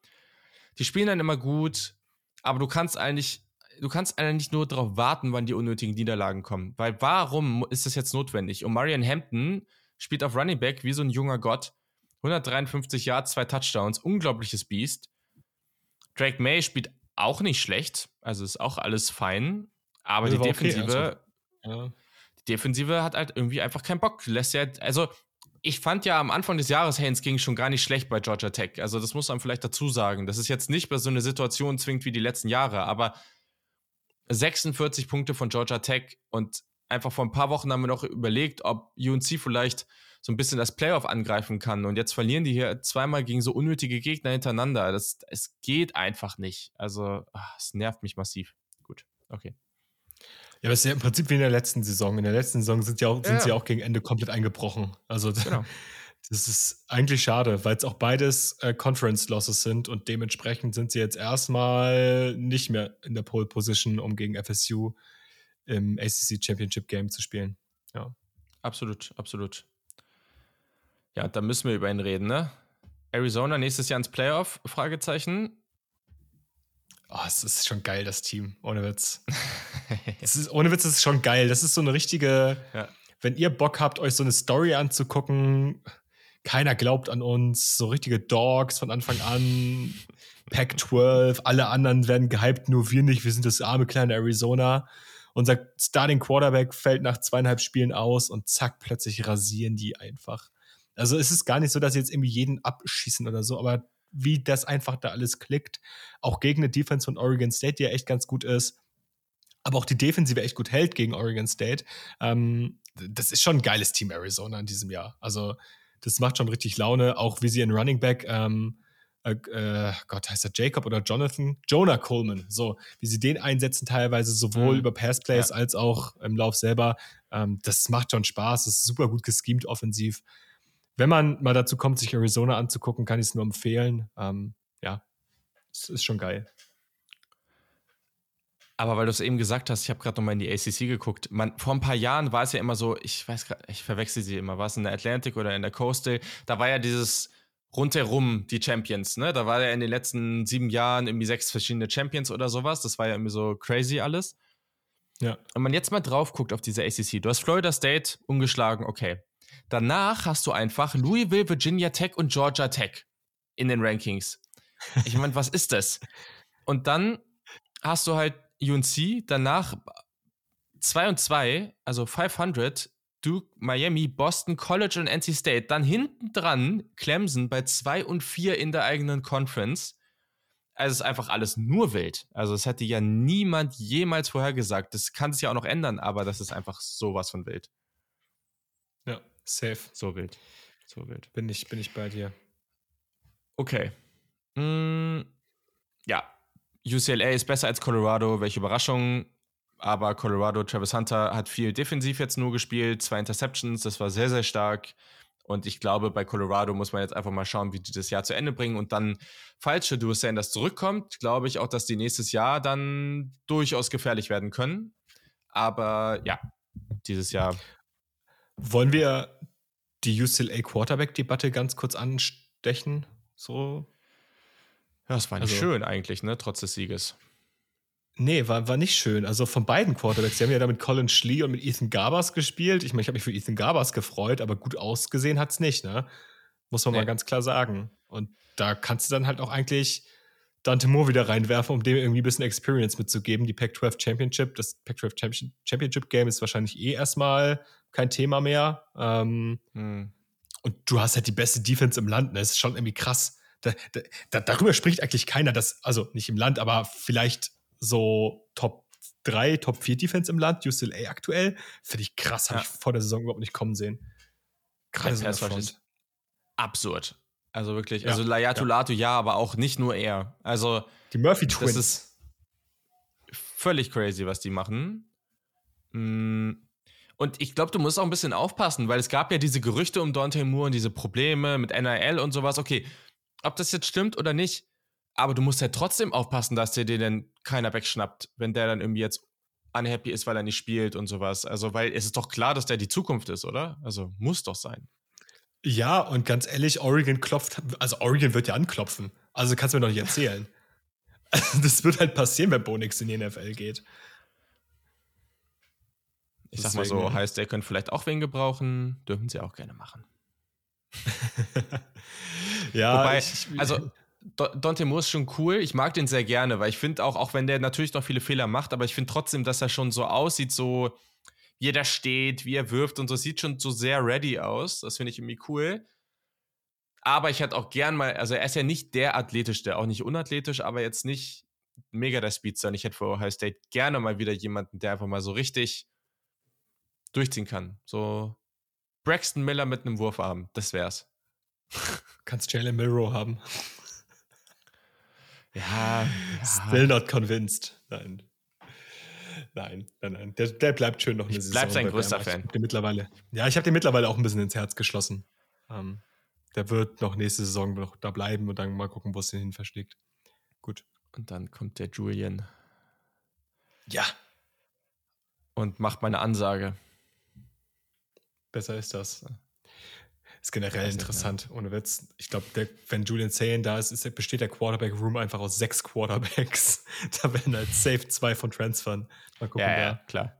Die spielen dann immer gut, aber du kannst eigentlich, du kannst eigentlich nur darauf warten, wann die unnötigen Niederlagen kommen. Weil warum ist das jetzt notwendig? Und Marian Hampton spielt auf Running Back wie so ein junger Gott. 153 Yards, zwei Touchdowns, unglaubliches Biest. Drake May spielt auch nicht schlecht, also ist auch alles fein, aber die Defensive, okay, also. ja. die Defensive hat halt irgendwie einfach keinen Bock. Lässt ja, also ich fand ja am Anfang des Jahres, Haynes ging schon gar nicht schlecht bei Georgia Tech. Also das muss man vielleicht dazu sagen. Das ist jetzt nicht bei so eine Situation zwingt wie die letzten Jahre, aber 46 Punkte von Georgia Tech und einfach vor ein paar Wochen haben wir noch überlegt, ob UNC vielleicht so ein bisschen das Playoff angreifen kann. Und jetzt verlieren die hier zweimal gegen so unnötige Gegner hintereinander. Das, es geht einfach nicht. Also, ach, es nervt mich massiv. Gut, okay. Ja, aber es ist ja im Prinzip wie in der letzten Saison. In der letzten Saison sind, ja auch, sind ja. sie auch gegen Ende komplett eingebrochen. Also, genau. das ist eigentlich schade, weil es auch beides äh, Conference-Losses sind und dementsprechend sind sie jetzt erstmal nicht mehr in der Pole Position, um gegen FSU im ACC Championship Game zu spielen. Ja. Absolut, absolut. Ja, da müssen wir über ihn reden, ne? Arizona nächstes Jahr ins Playoff? Fragezeichen. Oh, es ist schon geil, das Team. Ohne Witz. *laughs* es ist, ohne Witz ist es schon geil. Das ist so eine richtige. Ja. Wenn ihr Bock habt, euch so eine Story anzugucken, keiner glaubt an uns, so richtige Dogs von Anfang an. Pack 12, alle anderen werden gehypt, nur wir nicht. Wir sind das arme kleine Arizona. Unser Starting Quarterback fällt nach zweieinhalb Spielen aus und zack, plötzlich rasieren die einfach. Also es ist gar nicht so, dass sie jetzt irgendwie jeden abschießen oder so, aber wie das einfach da alles klickt, auch gegen eine Defense von Oregon State, die ja echt ganz gut ist, aber auch die Defensive echt gut hält gegen Oregon State. Ähm, das ist schon ein geiles Team Arizona in diesem Jahr. Also das macht schon richtig Laune, auch wie sie in Running Back ähm, äh, äh, Gott, heißt er Jacob oder Jonathan? Jonah Coleman. So, wie sie den einsetzen, teilweise sowohl mhm. über Passplays ja. als auch im Lauf selber. Ähm, das macht schon Spaß. Das ist super gut geschemt offensiv wenn man mal dazu kommt, sich Arizona anzugucken, kann ich es nur empfehlen. Ähm, ja, es ist schon geil. Aber weil du es eben gesagt hast, ich habe gerade nochmal in die ACC geguckt. Man, vor ein paar Jahren war es ja immer so, ich weiß gerade, ich verwechsel sie immer, war es in der Atlantic oder in der Coastal? Da war ja dieses rundherum die Champions, ne? Da war ja in den letzten sieben Jahren irgendwie sechs verschiedene Champions oder sowas. Das war ja irgendwie so crazy alles. Ja. Und man jetzt mal drauf guckt auf diese ACC, du hast Florida State ungeschlagen, okay. Danach hast du einfach Louisville, Virginia Tech und Georgia Tech in den Rankings. Ich meine, was ist das? Und dann hast du halt UNC, danach 2 und 2, also 500, Duke, Miami, Boston College und NC State. Dann hinten dran Clemson bei 2 und 4 in der eigenen Conference. Also es ist einfach alles nur wild. Also es hätte ja niemand jemals vorhergesagt. Das kann sich ja auch noch ändern, aber das ist einfach sowas von wild. Ja. Safe. So wild. So wild. Bin ich, bin ich bei dir. Okay. Mm, ja. UCLA ist besser als Colorado. Welche Überraschung. Aber Colorado, Travis Hunter hat viel defensiv jetzt nur gespielt. Zwei Interceptions. Das war sehr, sehr stark. Und ich glaube, bei Colorado muss man jetzt einfach mal schauen, wie die das Jahr zu Ende bringen. Und dann, falls Shadur Sanders zurückkommt, glaube ich auch, dass die nächstes Jahr dann durchaus gefährlich werden können. Aber ja, dieses Jahr wollen wir die UCLA Quarterback-Debatte ganz kurz anstechen? So. Ja, es war nicht also, schön eigentlich, ne, trotz des Sieges. Nee, war, war nicht schön. Also von beiden Quarterbacks. Sie haben ja da mit Colin Schlee und mit Ethan Garbers gespielt. Ich meine, ich habe mich für Ethan Garbers gefreut, aber gut ausgesehen hat es nicht, ne? Muss man nee. mal ganz klar sagen. Und da kannst du dann halt auch eigentlich Dante Moore wieder reinwerfen, um dem irgendwie ein bisschen Experience mitzugeben. Die Pac-12 Championship, das Pac-12 Championship Game ist wahrscheinlich eh erstmal kein Thema mehr. Ähm, hm. Und du hast halt die beste Defense im Land. Ne? Das ist schon irgendwie krass. Da, da, darüber spricht eigentlich keiner, dass, also nicht im Land, aber vielleicht so Top 3, Top 4 Defense im Land, UCLA aktuell. Finde ich krass, habe Ja. ich vor der Saison überhaupt nicht kommen sehen. Rush Front. ist absurd. Also wirklich, Ja, also Layatu ja. Latu ja, aber auch nicht nur er. Also Die Murphy das Twins. ist völlig crazy, was die machen. Mm, Und ich glaube, du musst auch ein bisschen aufpassen, weil es gab ja diese Gerüchte um Dante Moore und diese Probleme mit NIL und sowas. Okay, ob das jetzt stimmt oder nicht, aber du musst ja trotzdem aufpassen, dass dir den dann keiner wegschnappt, wenn der dann irgendwie jetzt unhappy ist, weil er nicht spielt und sowas. Also, weil es ist doch klar, dass der die Zukunft ist, oder? Also, muss doch sein. Ja, und ganz ehrlich, Oregon klopft, also Oregon wird ja anklopfen. Also kannst du mir doch nicht erzählen. *laughs* das wird halt passieren, wenn Bonix in die NFL geht. Ich sag mal so, heißt, der könnte vielleicht auch wen gebrauchen, dürfen sie auch gerne machen. *laughs* Ja, Wobei, ich, ich, also Dante Moore ist schon cool. Ich mag den sehr gerne, weil ich finde auch, auch wenn der natürlich noch viele Fehler macht, aber ich finde trotzdem, dass er schon so aussieht, so wie er da steht, wie er wirft und so, sieht schon so sehr ready aus. Das finde ich irgendwie cool. Aber ich hätte auch gern mal, also er ist ja nicht der athletischste, auch nicht unathletisch, aber jetzt nicht mega der Speedster. Ich hätte für Ohio State gerne mal wieder jemanden, der einfach mal so richtig durchziehen kann. So Braxton Miller mit einem Wurfarm, das wär's. kannst Jalen Milrow haben. Ja, Still not convinced. Nein. Nein, nein, nein. Der, der bleibt schön noch eine Ich Saison. bleib sein größter Fan. den mittlerweile, ja, ich habe den mittlerweile auch ein bisschen ins Herz geschlossen. Ähm, der wird noch nächste Saison noch da bleiben und dann mal gucken, wo es ihn hin verschlägt. Gut. Und dann kommt der Julian Ja, und macht meine Ansage. besser ist das. Ist generell interessant, ohne Witz. Ich glaube, wenn Julian Sane da ist, ist, besteht der Quarterback-Room einfach aus sechs Quarterbacks. *laughs* da werden halt safe zwei von Transfern. Mal gucken, Ja, ja, klar.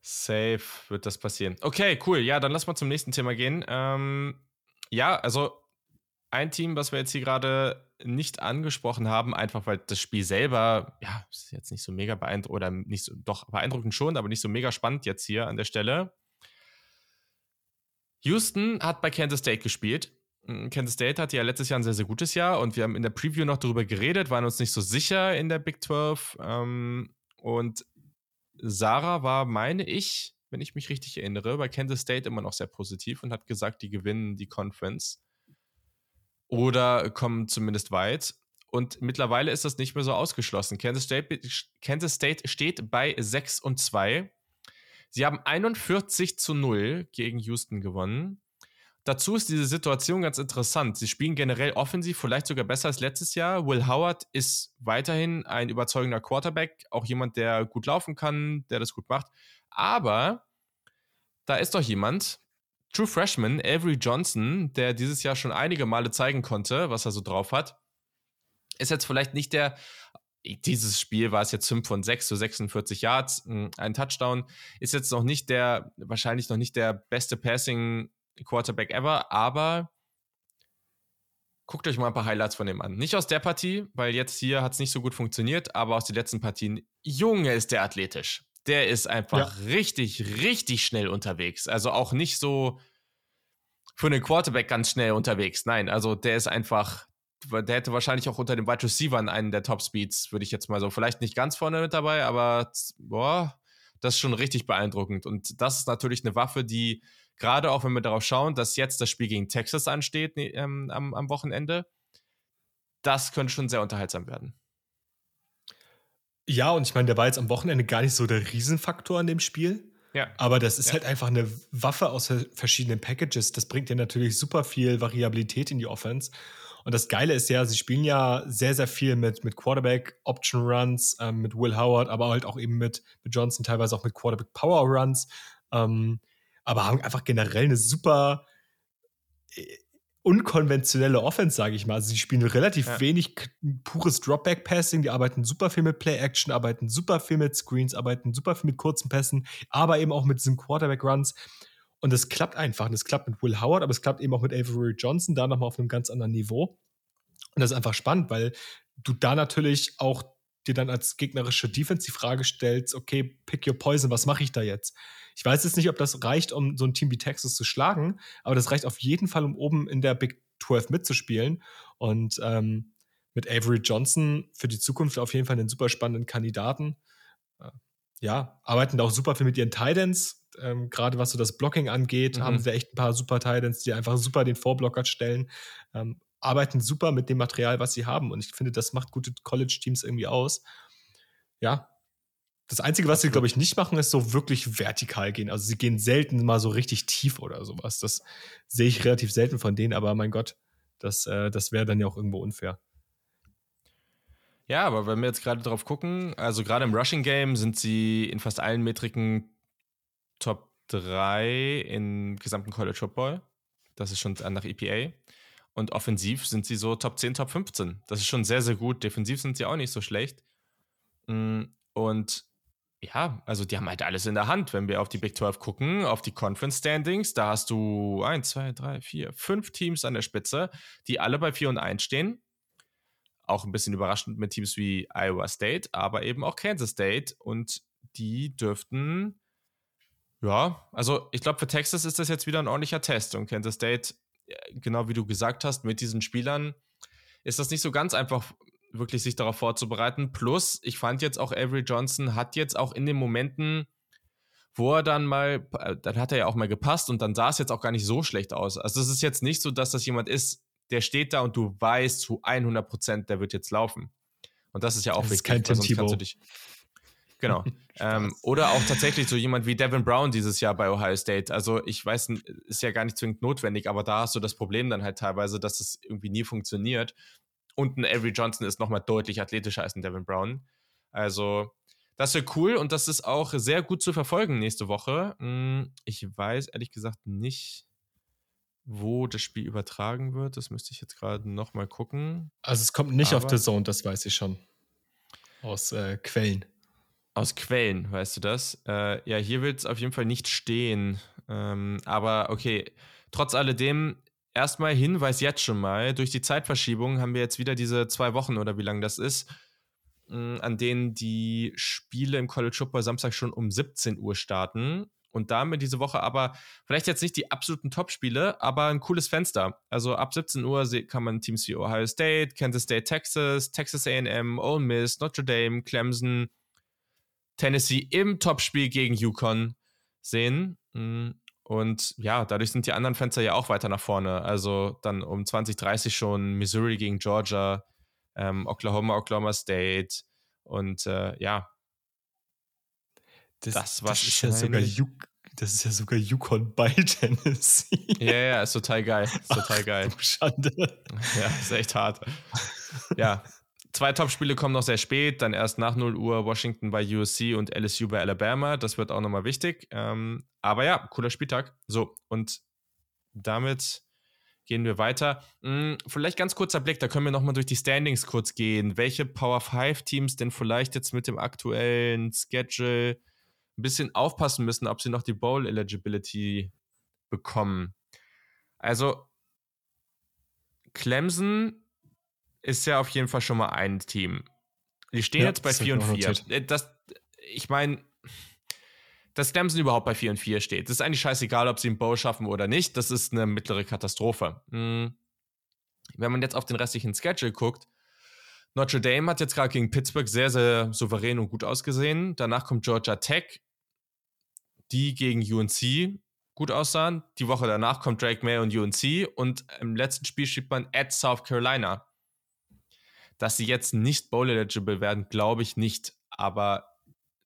Safe wird das passieren. Okay, cool. Ja, dann lass mal zum nächsten Thema gehen. Ähm, ja, also ein Team, was wir jetzt hier gerade nicht angesprochen haben, einfach weil das Spiel selber, ja, ist jetzt nicht so mega beeindruckend oder nicht so, doch beeindruckend schon, aber nicht so mega spannend jetzt hier an der Stelle. Houston hat bei Kansas State gespielt. Mm, Kansas State hatte ja letztes Jahr ein sehr, sehr gutes Jahr und wir haben in der Preview noch darüber geredet, waren uns nicht so sicher in der Big 12. Ähm, und Sarah war, meine ich, wenn ich mich richtig erinnere, bei Kansas State immer noch sehr positiv und hat gesagt, die gewinnen die Conference. Oder kommen zumindest weit. Und mittlerweile ist das nicht mehr so ausgeschlossen. Kansas State, Kansas State steht bei 6 und 2. Sie haben 41 zu 0 gegen Houston gewonnen. Dazu ist diese Situation ganz interessant. Sie spielen generell offensiv, vielleicht sogar besser als letztes Jahr. Will Howard ist weiterhin ein überzeugender Quarterback, auch jemand, der gut laufen kann, der das gut macht. Aber da ist doch jemand, True Freshman, Avery Johnson, der dieses Jahr schon einige Male zeigen konnte, was er so drauf hat. Ist jetzt vielleicht nicht der, dieses Spiel war es jetzt 5 von 6 zu 46 Yards, ein Touchdown, ist jetzt noch nicht der, wahrscheinlich noch nicht der beste Passing Quarterback ever, aber guckt euch mal ein paar Highlights von dem an. Nicht aus der Partie, weil jetzt hier hat es nicht so gut funktioniert, aber aus den letzten Partien. Junge, ist der athletisch. Der ist einfach ja. richtig, richtig schnell unterwegs. Also auch nicht so für einen Quarterback ganz schnell unterwegs. Nein, also der ist einfach, der hätte wahrscheinlich auch unter den Wide Receivern einen der Top Speeds, würde ich jetzt mal so, vielleicht nicht ganz vorne mit dabei, aber boah, das ist schon richtig beeindruckend. Und das ist natürlich eine Waffe, die gerade auch wenn wir darauf schauen, dass jetzt das Spiel gegen Texas ansteht ähm, am, am Wochenende, das könnte schon sehr unterhaltsam werden. Ja, und ich meine, der war jetzt am Wochenende gar nicht so der Riesenfaktor an dem Spiel. Ja. Aber das ist ja. halt einfach eine Waffe aus verschiedenen Packages. Das bringt dir natürlich super viel Variabilität in die Offense. Und das Geile ist ja, sie spielen ja sehr, sehr viel mit, mit Quarterback-Option-Runs, ähm, mit Will Howard, aber halt auch eben mit, mit Johnson, teilweise auch mit Quarterback-Power-Runs. Ähm, aber haben einfach generell eine super äh, unkonventionelle Offense, sage ich mal. Also sie spielen relativ ja. wenig pures Dropback-Passing, die arbeiten super viel mit Play-Action, arbeiten super viel mit Screens, arbeiten super viel mit kurzen Pässen, aber eben auch mit diesen Quarterback-Runs. Und es klappt einfach. Und es klappt mit Will Howard, aber es klappt eben auch mit Avery Johnson, da nochmal auf einem ganz anderen Niveau. Und das ist einfach spannend, weil du da natürlich auch dir dann als gegnerische Defense die Frage stellst, okay, pick your poison, was mache ich da jetzt? Ich weiß jetzt nicht, ob das reicht, um so ein Team wie Texas zu schlagen, aber das reicht auf jeden Fall, um oben in der Big 12 mitzuspielen. Und ähm, mit Avery Johnson für die Zukunft auf jeden Fall einen super spannenden Kandidaten. Ja, arbeiten da auch super viel mit ihren Titans. Ähm, Gerade was so das Blocking angeht, mhm. haben sie echt ein paar super Titans, die einfach super den Vorblocker stellen. Ähm, arbeiten super mit dem Material, was sie haben. Und ich finde, das macht gute College-Teams irgendwie aus. Ja. Das Einzige, was sie, glaube ich, nicht machen, ist so wirklich vertikal gehen. Also sie gehen selten mal so richtig tief oder sowas. Das sehe ich relativ selten von denen, aber mein Gott, das, äh, das wäre dann ja auch irgendwo unfair. Ja, aber wenn wir jetzt gerade drauf gucken, also gerade im Rushing Game sind sie in fast allen Metriken Top 3 im gesamten College Football. Das ist schon nach EPA. Und offensiv sind sie so Top 10, Top 15. Das ist schon sehr, sehr gut. Defensiv sind sie auch nicht so schlecht. Mm, und ja, also die haben halt alles in der Hand. Wenn wir auf die Big 12 gucken, auf die Conference Standings, da hast du 1, 2, 3, 4, 5 Teams an der Spitze, die alle bei 4 und 1 stehen auch ein bisschen überraschend mit Teams wie Iowa State, aber eben auch Kansas State und die dürften, ja, also ich glaube, für Texas ist das jetzt wieder ein ordentlicher Test und Kansas State, genau wie du gesagt hast, mit diesen Spielern ist das nicht so ganz einfach, wirklich sich darauf vorzubereiten. Plus, ich fand jetzt auch Avery Johnson hat jetzt auch in den Momenten, wo er dann mal, äh, dann hat er ja auch mal gepasst und dann sah es jetzt auch gar nicht so schlecht aus. Also es ist jetzt nicht so, dass das jemand ist, der steht da und du weißt zu 100 Prozent, der wird jetzt laufen. Und das ist ja auch das wichtig. Ist kein Tim sonst kannst du dich, Genau. *laughs* ähm, oder auch tatsächlich so jemand wie Devin Brown dieses Jahr bei Ohio State. Also ich weiß, ist ja gar nicht zwingend notwendig, aber da hast du das Problem dann halt teilweise, dass es irgendwie nie funktioniert. Und ein Avery Johnson ist nochmal deutlich athletischer als ein Devin Brown. Also das wäre cool und das ist auch sehr gut zu verfolgen nächste Woche. Hm, ich weiß ehrlich gesagt nicht, wo das Spiel übertragen wird. Das müsste ich jetzt gerade nochmal gucken. Also es kommt nicht Aber auf The Zone, das weiß ich schon. Aus äh, Quellen. Aus Quellen, weißt du das? Äh, ja, hier wird es auf jeden Fall nicht stehen. Ähm, aber okay, trotz alledem, erstmal Hinweis jetzt schon mal, durch die Zeitverschiebung haben wir jetzt wieder diese zwei Wochen oder wie lange das ist, mh, an denen die Spiele im College Football Samstag schon um 17 Uhr starten und damit diese Woche aber vielleicht jetzt nicht die absoluten Top-Spiele, aber ein cooles Fenster. Also ab 17 Uhr kann man Teams wie Ohio State, Kansas State, Texas, Texas AM, Ole Miss, Notre Dame, Clemson, Tennessee im Topspiel gegen Yukon sehen. Mm, und ja, dadurch sind die anderen Fenster ja auch weiter nach vorne. Also dann um 2030 schon Missouri gegen Georgia, ähm, Oklahoma, Oklahoma State und äh, ja, das, das, das ist ja sogar Juk das ist ja sogar Yukon bei Tennessee. *laughs* Ja, ja, ist total geil. Ist total geil. Ach, Schande. Ja, ist echt hart. Ja. Zwei Top-Spiele kommen noch sehr spät, dann erst nach 0 Uhr Washington bei USC und LSU bei Alabama. Das wird auch nochmal wichtig. Ähm, aber ja, cooler Spieltag. So, und damit gehen wir weiter. Hm, vielleicht ganz kurzer Blick, da können wir nochmal durch die Standings kurz gehen. Welche Power 5 Teams denn vielleicht jetzt mit dem aktuellen Schedule ein bisschen aufpassen müssen, ob sie noch die Bowl Eligibility bekommen. Also Clemson ist ja auf jeden Fall schon mal ein Team. Die stehen ja, jetzt bei 4 und 4. Äh, das, ich meine, dass Clemson überhaupt bei 4 und 4 steht, das ist eigentlich scheißegal, ob sie einen Bowl schaffen oder nicht. Das ist eine mittlere Katastrophe. Hm. Wenn man jetzt auf den restlichen Schedule guckt, Notre Dame hat jetzt gerade gegen Pittsburgh sehr, sehr souverän und gut ausgesehen. Danach kommt Georgia Tech, die gegen UNC gut aussahen. Die Woche danach kommt Drake May und UNC und im letzten Spiel schiebt man at South Carolina. Dass sie jetzt nicht bowl-eligible werden, glaube ich nicht, aber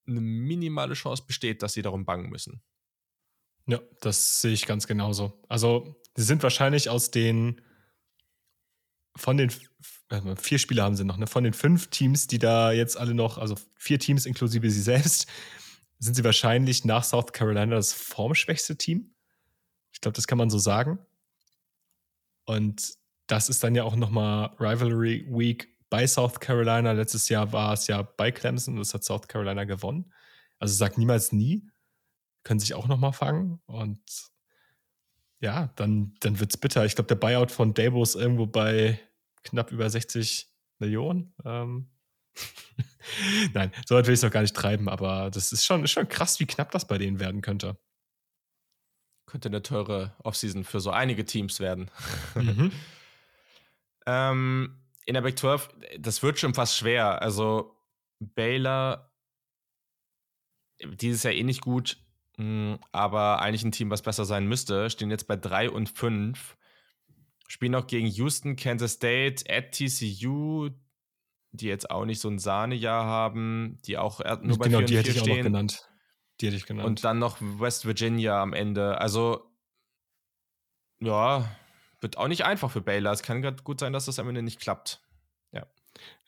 eine minimale Chance besteht, dass sie darum bangen müssen. Ja, das sehe ich ganz genauso. Also, sie sind wahrscheinlich aus den von den äh, vier Spieler haben sie noch, ne? Von den fünf Teams, die da jetzt alle noch, also vier Teams inklusive sie selbst, sind sie wahrscheinlich nach South Carolina das formschwächste Team. Ich glaube, das kann man so sagen. Und das ist dann ja auch nochmal Rivalry Week bei South Carolina. Letztes Jahr war es ja bei Clemson und das hat South Carolina gewonnen. Also sagt niemals nie. Können sich auch nochmal fangen. Und ja, dann, dann wird es bitter. Ich glaube, der Buyout von Dabo ist irgendwo bei knapp über 60 Millionen. Ähm, *laughs* Nein, so weit will ich es noch gar nicht treiben, aber das ist schon, ist schon krass, wie knapp das bei denen werden könnte. Könnte eine teure Offseason für so einige Teams werden. Mhm. *laughs* ähm, in der Big 12, das wird schon fast schwer. Also Baylor dieses Jahr eh nicht gut, hm, aber eigentlich ein Team, was besser sein müsste, stehen jetzt bei 3 und 5. Spielen noch gegen Houston, Kansas State, at TCU, die jetzt auch nicht so ein Sahnejahr haben, die auch nur bei genau, 4 und die 4 hätte ich auch noch stehen. genannt. Die hätte ich genannt. Und dann noch West Virginia am Ende. Also, ja, wird auch nicht einfach für Baylor. Es kann grad gut sein, dass das am Ende nicht klappt. Ja.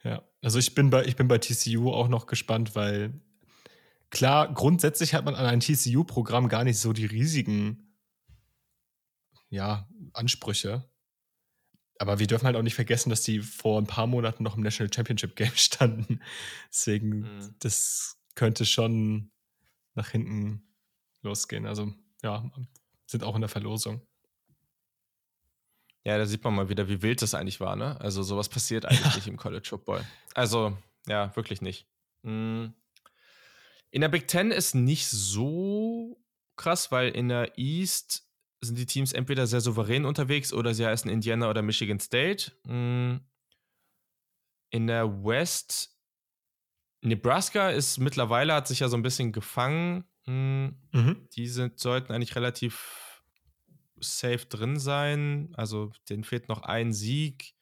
Ja, also ich bin bei, ich bin bei TCU auch noch gespannt, weil klar, grundsätzlich hat man an ein TCU-Programm gar nicht so die riesigen ja, Ansprüche. Aber wir dürfen halt auch nicht vergessen, dass die vor ein paar Monaten noch im National Championship Game *laughs* standen. Deswegen, Mhm. das könnte schon nach hinten losgehen. Also, ja, sind auch in der Verlosung. Ja, da sieht man mal wieder, wie wild das eigentlich war, ne? Also sowas passiert *laughs* eigentlich nicht im College Football. Also, ja, wirklich nicht. Mm. In der Big Ten ist nicht so krass, weil in der East sind die Teams entweder sehr souverän unterwegs oder sie heißen Indiana oder Michigan State. Mm. In der West, Nebraska ist mittlerweile, hat sich ja so ein bisschen gefangen. Mm. Mhm. Die sind, sollten eigentlich relativ safe drin sein. Also denen fehlt noch ein Sieg.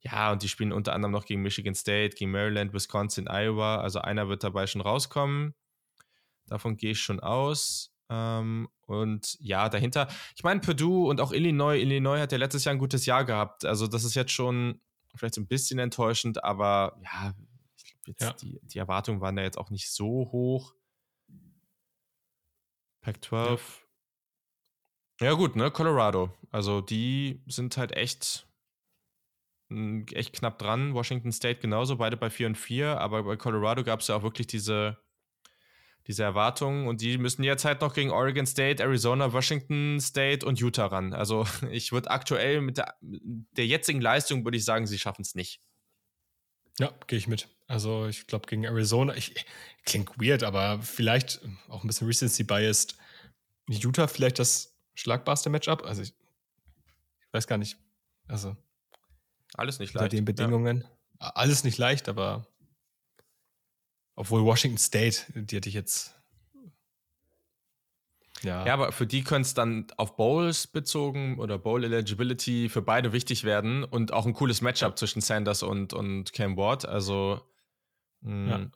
Ja, und die spielen unter anderem noch gegen Michigan State, gegen Maryland, Wisconsin, Iowa. Also einer wird dabei schon rauskommen. Davon gehe ich schon aus. Ähm, und ja, dahinter, ich meine, Purdue und auch Illinois. Illinois hat ja letztes Jahr ein gutes Jahr gehabt. Also das ist jetzt schon vielleicht so ein bisschen enttäuschend, aber ja, jetzt Ja. die, die Erwartungen waren da jetzt auch nicht so hoch. Pac-12. Ja. gut, ne? Colorado. Also die sind halt echt, m, echt knapp dran. Washington State genauso, beide bei 4 und 4. Aber bei Colorado gab es ja auch wirklich diese, diese Erwartungen. Und die müssen jetzt halt noch gegen Oregon State, Arizona, Washington State und Utah ran. Also *laughs* ich würde aktuell mit der, der jetzigen Leistung, würde ich sagen, sie schaffen es nicht. Ja, gehe ich mit. Also ich glaube gegen Arizona, ich, klingt weird, aber vielleicht auch ein bisschen Recency-biased. Utah vielleicht das schlagbarste Matchup. Also ich, ich weiß gar nicht. Also Alles nicht unter leicht. den Bedingungen. Alles nicht leicht, aber obwohl Washington State, die hätte ich jetzt. Ja, Ja. ja, aber für die könnte es dann auf Bowls bezogen oder Bowl Eligibility für beide wichtig werden und auch ein cooles Matchup zwischen Sanders und, und Cam Ward. Also mh,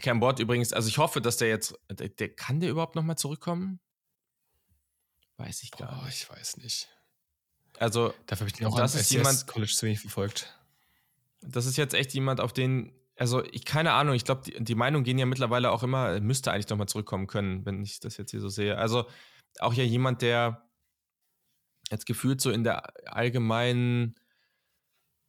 Cam Ward übrigens, also ich hoffe, dass der jetzt, der, der kann der überhaupt nochmal zurückkommen? Weiß ich gar Boah, nicht. ich weiß nicht. Also Dafür habe ich den auch Das ist jemand- College zu wenig verfolgt. das ist jetzt echt jemand, auf den, also ich keine Ahnung, ich glaube, die, die Meinungen gehen ja mittlerweile auch immer, er müsste eigentlich nochmal zurückkommen können, wenn ich das jetzt hier so sehe. Also auch ja jemand, der jetzt gefühlt so in der allgemeinen,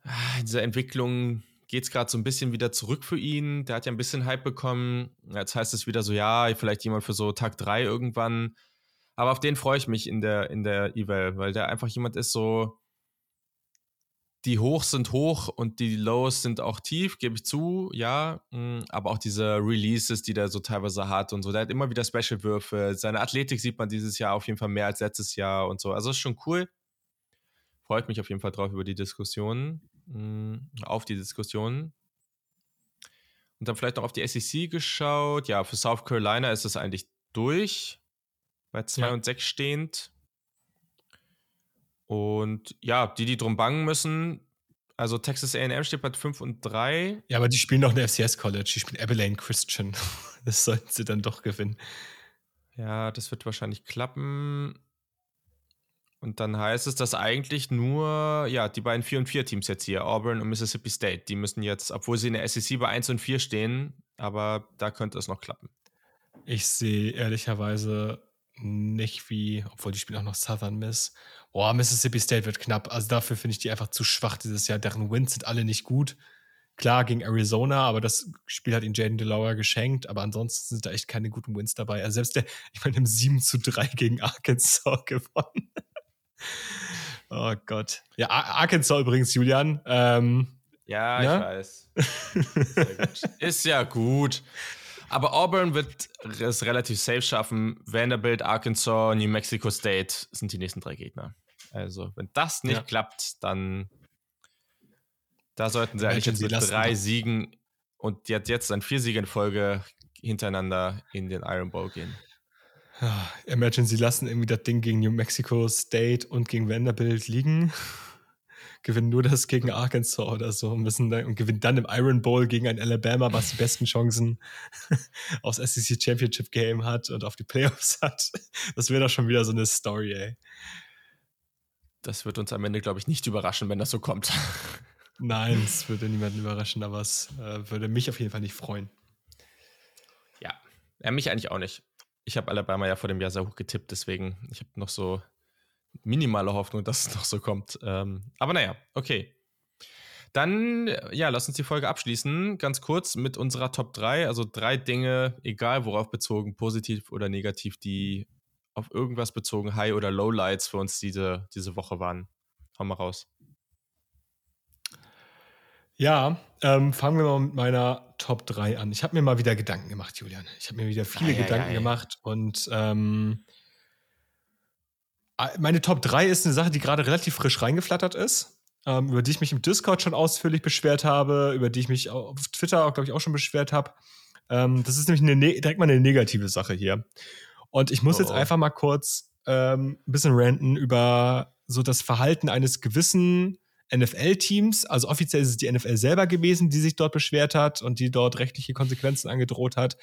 ah, in dieser Entwicklung geht es gerade so ein bisschen wieder zurück für ihn. Der hat ja ein bisschen Hype bekommen. Jetzt heißt es wieder so, ja, vielleicht jemand für so Tag 3 irgendwann. Aber auf den freue ich mich in der, in der Eval, weil der einfach jemand ist so, die Hochs sind hoch und die Lows sind auch tief, gebe ich zu, ja. mm, Aber auch diese Releases, die der so teilweise hat und so. Der hat immer wieder Special-Würfe. Seine Athletik sieht man dieses Jahr auf jeden Fall mehr als letztes Jahr und so. Also ist schon cool. Freut mich auf jeden Fall drauf über die Diskussionen. mm, Auf die Diskussionen. Und dann vielleicht noch auf die SEC geschaut. Ja, für South Carolina ist es eigentlich durch. Bei 2 Ja. und 6 stehend. Und ja, die, die drum bangen müssen, also Texas AM steht bei 5 und 3. Ja, aber die spielen noch eine FCS College. Die spielen Abilene Christian. *laughs* Das sollten sie dann doch gewinnen. Ja, das wird wahrscheinlich klappen. Und dann heißt es, dass eigentlich nur, ja, die beiden 4 und 4 Teams jetzt hier, Auburn und Mississippi State, die müssen jetzt, obwohl sie in der SEC bei 1 und 4 stehen, aber da könnte es noch klappen. Ich sehe ehrlicherweise nicht wie, obwohl die spielen auch noch Southern Miss. Boah, Mississippi State wird knapp. Also dafür finde ich die einfach zu schwach dieses Jahr. Deren Wins sind alle nicht gut. Klar, gegen Arizona, aber das Spiel hat ihnen Jaden DeLauer geschenkt. Aber ansonsten sind da echt keine guten Wins dabei. Also selbst der, *laughs* ich meine, im 7 zu 3 gegen Arkansas *laughs* gewonnen. oh Gott. Ja, Ar Arkansas übrigens, Julian. Ähm, Ja, Ja? ich weiß. Sehr gut. *laughs* Ist ja gut. Aber Auburn wird es relativ safe schaffen. Vanderbilt, Arkansas, New Mexico State sind die nächsten drei Gegner. Also, wenn das nicht Ja. klappt, dann Da sollten sie eigentlich mit drei Siegen und jetzt, jetzt dann vier Siege in Folge hintereinander in den Iron Bowl gehen. Imagine, sie lassen irgendwie das Ding gegen New Mexico State und gegen Vanderbilt liegen, gewinnen nur das gegen Arkansas oder so und, müssen dann, und gewinnen dann im Iron Bowl gegen ein Alabama, was die besten Chancen *laughs* aufs SEC Championship Game hat und auf die Playoffs hat. Das wäre doch schon wieder so eine Story, ey. Das wird uns am Ende, glaube ich, nicht überraschen, wenn das so kommt. *laughs* Nein, es würde niemanden überraschen, aber es äh, würde mich auf jeden Fall nicht freuen. Ja, ja mich eigentlich auch nicht. Ich habe Alabama ja vor dem Jahr sehr hoch getippt, deswegen ich habe noch so minimale Hoffnung, dass es *laughs* noch so kommt. Ähm, aber naja, okay. Dann, ja, lass uns die Folge abschließen, ganz kurz mit unserer Top 3. Also drei Dinge, egal worauf bezogen, positiv oder negativ, die auf irgendwas bezogen High- oder Lowlights für uns diese, diese Woche waren. Hau mal raus. Ja, ähm, fangen wir mal mit meiner Top 3 an. Ich habe mir mal wieder Gedanken gemacht, Julian. Ich habe mir wieder viele ei, Gedanken ei, ei. gemacht und ähm, meine Top 3 ist eine Sache, die gerade relativ frisch reingeflattert ist, ähm, über die ich mich im Discord schon ausführlich beschwert habe, über die ich mich auf Twitter auch, glaube ich, auch schon beschwert habe. Ähm, das ist nämlich eine, ne-, direkt mal eine negative Sache hier. Und ich muss oh. jetzt einfach mal kurz ähm, ein bisschen ranten über so das Verhalten eines gewissen NFL-Teams. Also offiziell ist es die NFL selber gewesen, die sich dort beschwert hat und die dort rechtliche Konsequenzen angedroht hat.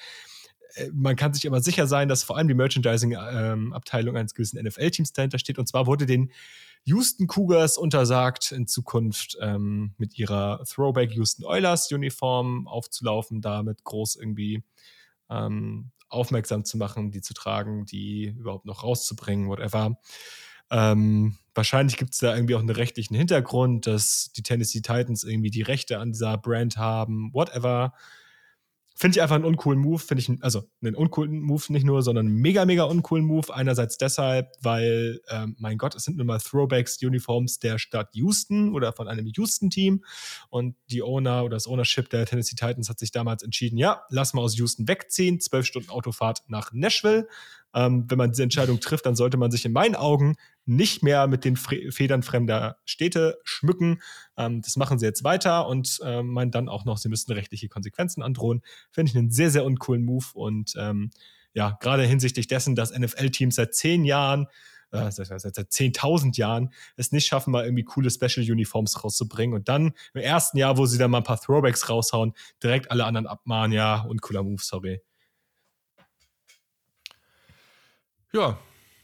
Äh, man kann sich aber sicher sein, dass vor allem die Merchandising-Abteilung eines gewissen NFL-Teams dahinter steht. Und zwar wurde den Houston Cougars untersagt, in Zukunft ähm, mit ihrer Throwback Houston Oilers Uniform aufzulaufen, damit groß irgendwie ähm, aufmerksam zu machen, die zu tragen, die überhaupt noch rauszubringen, whatever. Ähm, wahrscheinlich gibt es da irgendwie auch einen rechtlichen Hintergrund, dass die Tennessee Titans irgendwie die Rechte an dieser Brand haben, whatever. Finde ich einfach einen uncoolen Move, finde ich, also einen uncoolen Move nicht nur, sondern einen mega, mega uncoolen Move. Einerseits deshalb, weil, ähm, mein Gott, es sind nun mal Throwbacks, Uniforms der Stadt Houston oder von einem Houston-Team. Und die Owner oder das Ownership der Tennessee Titans hat sich damals entschieden, ja, lass mal aus Houston wegziehen, zwölf Stunden Autofahrt nach Nashville. Ähm, wenn man diese Entscheidung trifft, dann sollte man sich in meinen Augen nicht mehr mit den Federn fremder Städte schmücken. Ähm, das machen sie jetzt weiter und äh, meinen dann auch noch, sie müssten rechtliche Konsequenzen androhen. Finde ich einen sehr, sehr uncoolen Move und ähm, ja, gerade hinsichtlich dessen, dass NFL-Teams seit zehn Jahren äh, seit, seit 10.000 Jahren es nicht schaffen, mal irgendwie coole Special-Uniforms rauszubringen und dann im ersten Jahr, wo sie dann mal ein paar Throwbacks raushauen, direkt alle anderen abmahnen, ja, uncooler Move, sorry. Ja,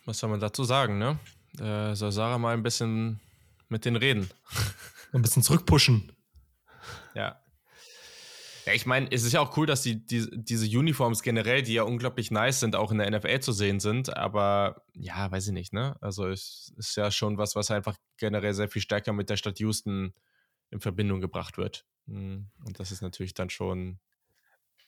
was soll man dazu sagen, ne? äh, soll Sarah mal ein bisschen mit denen reden. *laughs* Ein bisschen zurückpushen. Ja. Ja, ich meine, es ist ja auch cool, dass die, die, diese Uniforms generell, die ja unglaublich nice sind, auch in der NFL zu sehen sind. Aber ja, weiß ich nicht, ne? Also es ist ja schon was, was einfach generell sehr viel stärker mit der Stadt Houston in Verbindung gebracht wird. Hm, und das ist natürlich dann schon,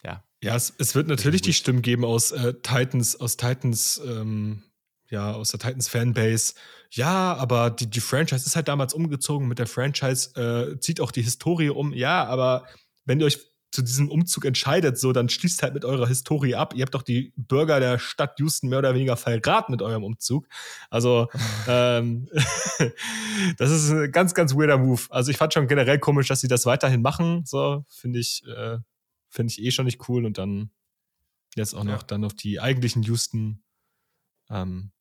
ja. Ja, es, es wird natürlich die Stimmen geben aus äh, Titans, aus Titans ähm, ja, aus der Titans Fanbase, ja, aber die, die Franchise ist halt damals umgezogen. Mit der Franchise äh, zieht auch die Historie um. Ja, aber wenn ihr euch zu diesem Umzug entscheidet, so, dann schließt halt mit eurer Historie ab. Ihr habt doch die Bürger der Stadt Houston mehr oder weniger verraten mit eurem Umzug. Also, *laughs* ähm, *laughs* das ist ein ganz, ganz weirder Move. Also, ich fand schon generell komisch, dass sie das weiterhin machen. So, finde ich, äh, finde ich eh schon nicht cool. Und dann jetzt auch noch ja. dann auf die eigentlichen Houston ähm,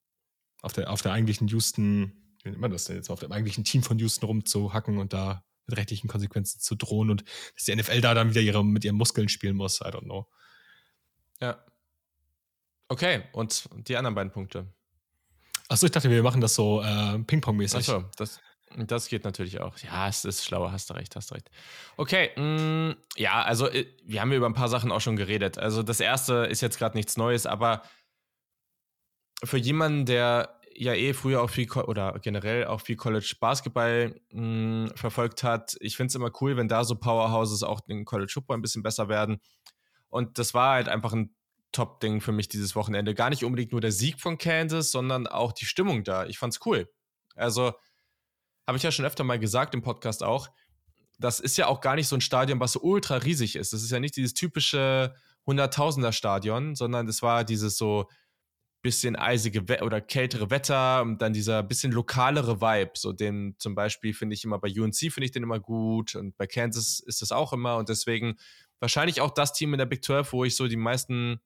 auf der, auf der eigentlichen Houston, wie nennt man das denn jetzt, auf dem eigentlichen Team von Houston rumzuhacken und da mit rechtlichen Konsequenzen zu drohen und dass die NFL da dann wieder ihre, mit ihren Muskeln spielen muss. I don't know. Ja. Okay, und die anderen beiden Punkte. Achso, ich dachte, wir machen das so äh, Ping-Pong-mäßig. Achso, das, das geht natürlich auch. Ja, es ist schlauer, hast du recht, hast du recht. Okay, mh, mm, ja, also äh, wir haben über ein paar Sachen auch schon geredet. Also das erste ist jetzt gerade nichts Neues, aber für jemanden, der ja eh früher auch viel oder generell auch viel College Basketball mh, hm, verfolgt hat, ich finde es immer cool, wenn da so Powerhouses auch den College Football ein bisschen besser werden. Und das war halt einfach ein Top-Ding für mich dieses Wochenende. Gar nicht unbedingt nur der Sieg von Kansas, sondern auch die Stimmung da. Ich fand's cool. Also, habe ich ja schon öfter mal gesagt im Podcast auch, das ist ja auch gar nicht so ein Stadion, was so ultra riesig ist. Das ist ja nicht dieses typische Hunderttausender-Stadion, sondern das war dieses so bisschen eisige We oder kältere Wetter und dann dieser bisschen lokalere Vibe. So den zum Beispiel finde ich immer bei UNC finde ich den immer gut und bei Kansas ist das auch immer und deswegen wahrscheinlich auch das Team in der Big 12, wo ich so die meisten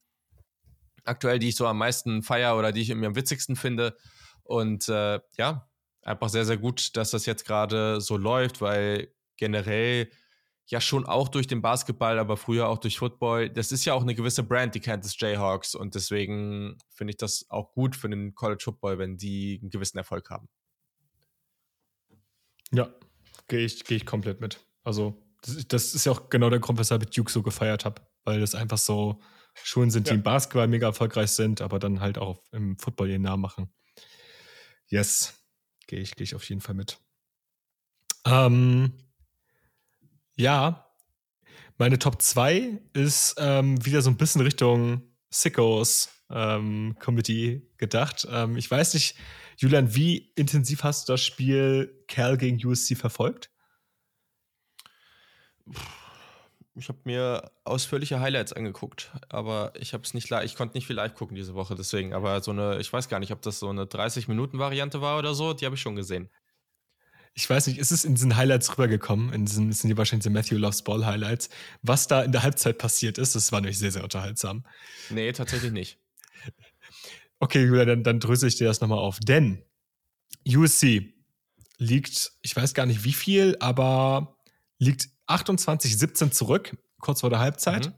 aktuell, die ich so am meisten feier oder die ich irgendwie am witzigsten finde. Und äh, ja, einfach sehr, sehr gut, dass das jetzt gerade so läuft, weil generell ja schon auch durch den Basketball, aber früher auch durch Football. Das ist ja auch eine gewisse Brand, die Kansas Jayhawks. Und deswegen finde ich das auch gut für den College Football, wenn die einen gewissen Erfolg haben. Ja, gehe ich, geh ich komplett mit. Also, das, das, ist ja auch genau der Grund, weshalb ich Duke so gefeiert habe. Weil das einfach so Schulen sind, die ja. im Basketball mega erfolgreich sind, aber dann halt auch im Football ihren Namen machen. Yes, gehe ich, geh ich auf jeden Fall mit. Ähm, ja, meine Top 2 ist ähm, wieder so ein bisschen Richtung Sickos ähm, Committee gedacht. Ähm, ich weiß nicht, Julian, wie intensiv hast du das Spiel Cal gegen USC verfolgt? Ich habe mir ausführliche Highlights angeguckt, aber ich habe es nicht ich konnte nicht viel live gucken diese Woche, deswegen. Aber so eine, ich weiß gar nicht, ob das so eine 30-Minuten-Variante war oder so, die habe ich schon gesehen ich weiß nicht, ist es in diesen Highlights rübergekommen, in diesen, sind die wahrscheinlich die Matthew Loves Ball Highlights, was da in der Halbzeit passiert ist, das war nämlich sehr, sehr unterhaltsam. Nee, tatsächlich nicht. Okay, Julia, dann, dann dröse ich dir das nochmal auf. Denn USC liegt, ich weiß gar nicht wie viel, aber liegt 28-17 zurück, kurz vor der Halbzeit, mhm.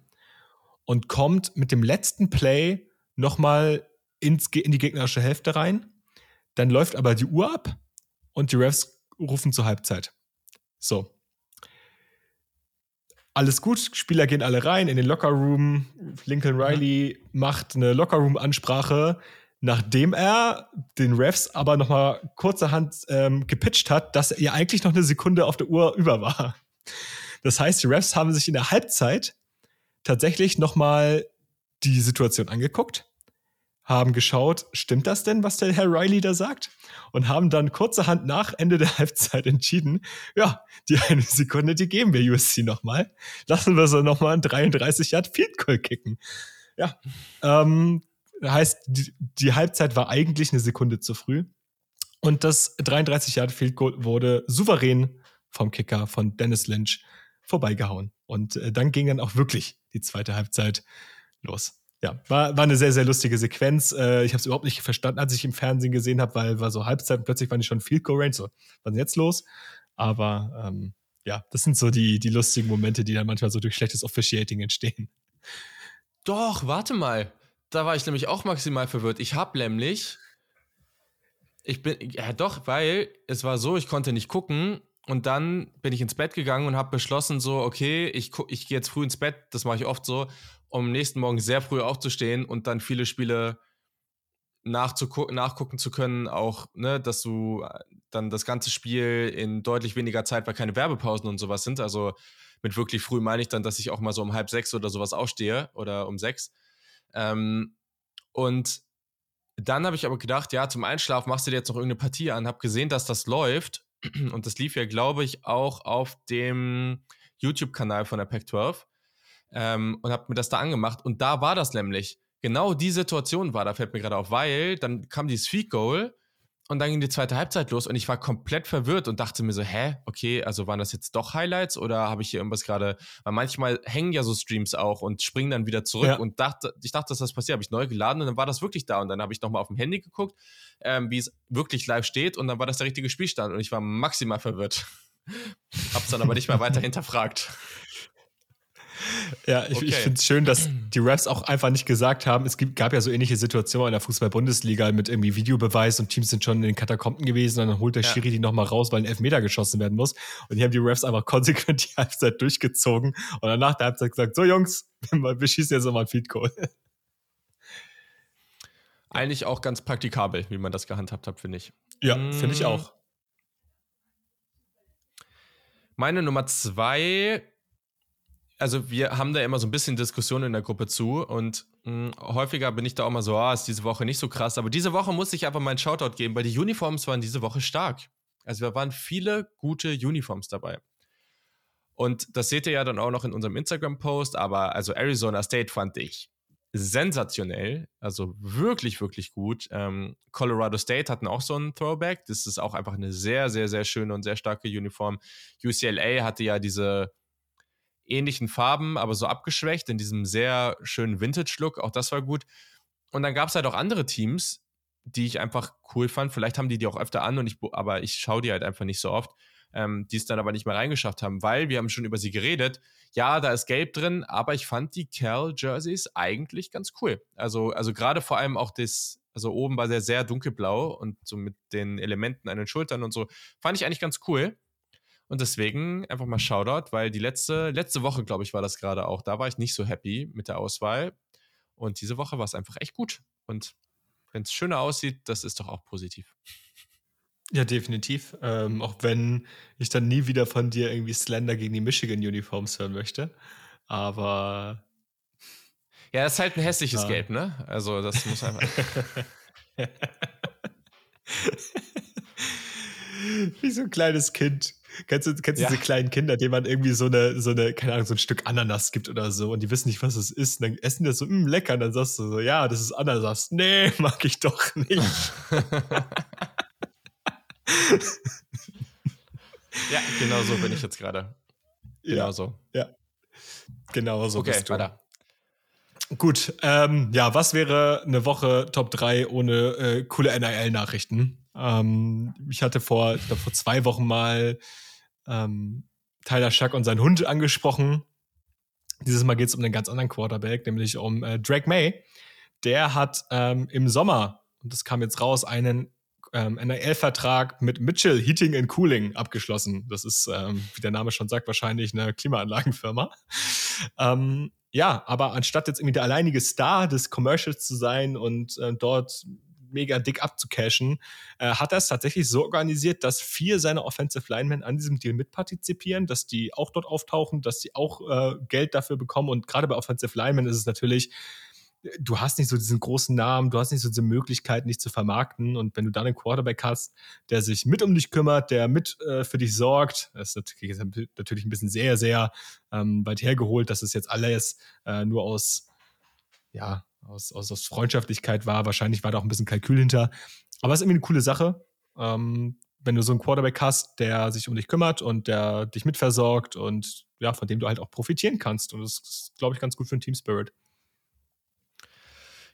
und kommt mit dem letzten Play nochmal in die gegnerische Hälfte rein. Dann läuft aber die Uhr ab und die Refs rufen zur Halbzeit. So. Alles gut, Spieler gehen alle rein in den Lockerroom. Lincoln mhm. Riley mhm. macht eine Lockerroom-Ansprache, nachdem er den Refs aber nochmal kurzerhand ähm, gepitcht hat, dass er eigentlich noch eine Sekunde auf der Uhr über war. Das heißt, die Refs haben sich in der Halbzeit tatsächlich nochmal die Situation angeguckt haben geschaut, stimmt das denn, was der Herr Riley da sagt? Und haben dann kurzerhand nach Ende der *laughs* Halbzeit entschieden, ja, die eine Sekunde, die geben wir USC nochmal. Lassen wir sie nochmal ein 33 Yard Field Goal kicken. Ja, ähm, heißt, die, die Halbzeit war eigentlich eine Sekunde zu früh. Und das 33 Yard Field Goal wurde souverän vom Kicker von Dennis Lynch vorbeigehauen. Und äh, dann ging dann auch wirklich die zweite Halbzeit los ja, war, war eine sehr, sehr lustige Sequenz. Äh, ich habe es überhaupt nicht verstanden, als ich im Fernsehen gesehen habe, weil war so Halbzeit und plötzlich war ich schon Goal Range. So, was ist jetzt los? Aber ähm, ja, das sind so die, die lustigen Momente, die dann manchmal so durch schlechtes Officiating entstehen. Doch, warte mal. Da war ich nämlich auch maximal verwirrt. Ich habe nämlich. Ich bin. Ja, doch, weil es war so, ich konnte nicht gucken. Und dann bin ich ins Bett gegangen und habe beschlossen, so, okay, ich, ich gehe jetzt früh ins Bett, das mache ich oft so um nächsten Morgen sehr früh aufzustehen und dann viele Spiele nachgucken zu können, auch, ne, dass du äh, dann das ganze Spiel in deutlich weniger Zeit, weil keine Werbepausen und sowas sind. Also mit wirklich früh meine ich dann, dass ich auch mal so um halb sechs oder sowas aufstehe oder um sechs. Ähm, und dann habe ich aber gedacht, ja, zum Einschlafen machst du dir jetzt noch irgendeine Partie an, habe gesehen, dass das läuft. *clears throat* Und das lief ja, glaube ich, auch auf dem YouTube-Kanal von der Pac-12 ähm, und habe mir das da angemacht. Und da war das nämlich. Genau die Situation war, da fällt mir gerade auf, weil dann kam dieses Feed Goal und dann ging die zweite Halbzeit los und ich war komplett verwirrt und dachte mir so, hä, okay, also waren das jetzt doch Highlights oder habe ich hier irgendwas gerade, weil manchmal hängen ja so Streams auch und springen dann wieder zurück ja. und dachte, ich dachte, dass das passiert, habe ich neu geladen und dann war das wirklich da und dann habe ich nochmal auf dem Handy geguckt, ähm, wie es wirklich live steht und dann war das der richtige Spielstand und ich war maximal verwirrt. *laughs* Hab's dann aber nicht mehr weiter hinterfragt. *laughs* Ja, ich, okay. ich finde es schön, dass die Refs auch einfach nicht gesagt haben, es gab ja so ähnliche Situationen in der Fußball-Bundesliga mit irgendwie Videobeweis und Teams sind schon in den Katakomben gewesen und dann holt der ja. Schiri die nochmal raus, weil ein Elfmeter geschossen werden muss. Und die haben die Refs einfach *laughs* konsequent die Halbzeit durchgezogen und dann nach der Halbzeit gesagt, so Jungs, *laughs* wir schießen jetzt nochmal ein Feed Goal. Eigentlich auch ganz praktikabel, wie man das gehandhabt hat, finde ich. Ja, mm. finde ich auch. Meine Nummer zwei also wir haben da immer so ein bisschen Diskussion in der Gruppe zu und mh, hm, häufiger bin ich da auch mal so, ah, ist diese Woche nicht so krass, aber diese Woche muss ich einfach mal einen Shoutout geben, weil die Uniforms waren diese Woche stark. Also da waren viele gute Uniforms dabei. Und das seht ihr ja dann auch noch in unserem Instagram-Post, aber also Arizona State fand ich sensationell, also wirklich, wirklich gut. Ähm, Colorado State hatten auch so einen Throwback. Das ist auch einfach eine sehr, sehr, sehr schöne und sehr starke Uniform. UCLA hatte ja diese ähnlichen Farben, aber so abgeschwächt in diesem sehr schönen Vintage-Look. Auch das war gut. Und dann gab es halt auch andere Teams, die ich einfach cool fand. Vielleicht haben die die auch öfter an, und ich, aber ich schaue die halt einfach nicht so oft, ähm, die es dann aber nicht mehr reingeschafft haben, weil wir haben schon über sie geredet. Ja, da ist Gelb drin, aber ich fand die Cal-Jerseys eigentlich ganz cool. Also, also gerade vor allem auch das, also oben war der sehr dunkelblau und so mit den Elementen an den Schultern und so, fand ich eigentlich ganz cool. Und deswegen einfach mal Shoutout, weil die letzte, letzte Woche, glaube ich, war das gerade auch. Da war ich nicht so happy mit der Auswahl. Und diese Woche war es einfach echt gut. Und wenn es schöner aussieht, das ist doch auch positiv. Ja, definitiv. Ähm, auch wenn ich dann nie wieder von dir irgendwie Slender gegen die Michigan Uniforms hören möchte. Aber. Ja, das ist halt ein hässliches ja. Gelb, ne? Also, das muss einfach. *laughs* Wie so ein kleines Kind. Kennst du, kennst ja. diese kleinen Kinder, denen man irgendwie so eine, so eine, keine Ahnung, so ein Stück Ananas gibt oder so und die wissen nicht, was es ist. Und dann essen die das so, mh, hm, lecker. Und dann sagst du so, ja, das ist Ananas. Nee, *laughs* mag ich doch nicht. *laughs* ja, genau so bin ich jetzt gerade. Genau ja, so. Ja. Genau so. Okay, bist du. weiter. Gut, ähm, ja, was wäre eine Woche Top 3 ohne äh, coole NIL-Nachrichten? Ähm, ich hatte vor, ich glaub, vor zwei Wochen mal ähm, Tyler Schack und seinen Hund angesprochen. Dieses Mal geht es um einen ganz anderen Quarterback, nämlich um äh, Drake May. Der hat ähm, im Sommer, und das kam jetzt raus, einen ähm, NRL-Vertrag mit Mitchell Heating and Cooling abgeschlossen. Das ist, ähm, wie der Name schon sagt, wahrscheinlich eine Klimaanlagenfirma. *laughs* Ähm, ja, aber anstatt jetzt irgendwie der alleinige Star des Commercials zu sein und äh, dort mega dick abzucashen, äh, hat er es tatsächlich so organisiert, dass vier seiner Offensive Linemen an diesem Deal mitpartizipieren, dass die auch dort auftauchen, dass die auch äh, Geld dafür bekommen. Und gerade bei Offensive Linemen ist es natürlich du hast nicht so diesen großen Namen, du hast nicht so diese Möglichkeit, nicht zu vermarkten. Und wenn du dann einen Quarterback hast, der sich mit um dich kümmert, der mit äh, für dich sorgt, das ist natürlich, natürlich ein bisschen sehr, sehr ähm, weit hergeholt, dass es jetzt alles äh, nur aus, ja, aus, aus, aus Freundschaftlichkeit war. Wahrscheinlich war da auch ein bisschen Kalkül hinter. Aber es ist irgendwie eine coole Sache. Ähm, wenn du so einen Quarterback hast, der sich um dich kümmert und der dich mitversorgt und ja, von dem du halt auch profitieren kannst. Und das ist, glaube ich, ganz gut für den Team Spirit.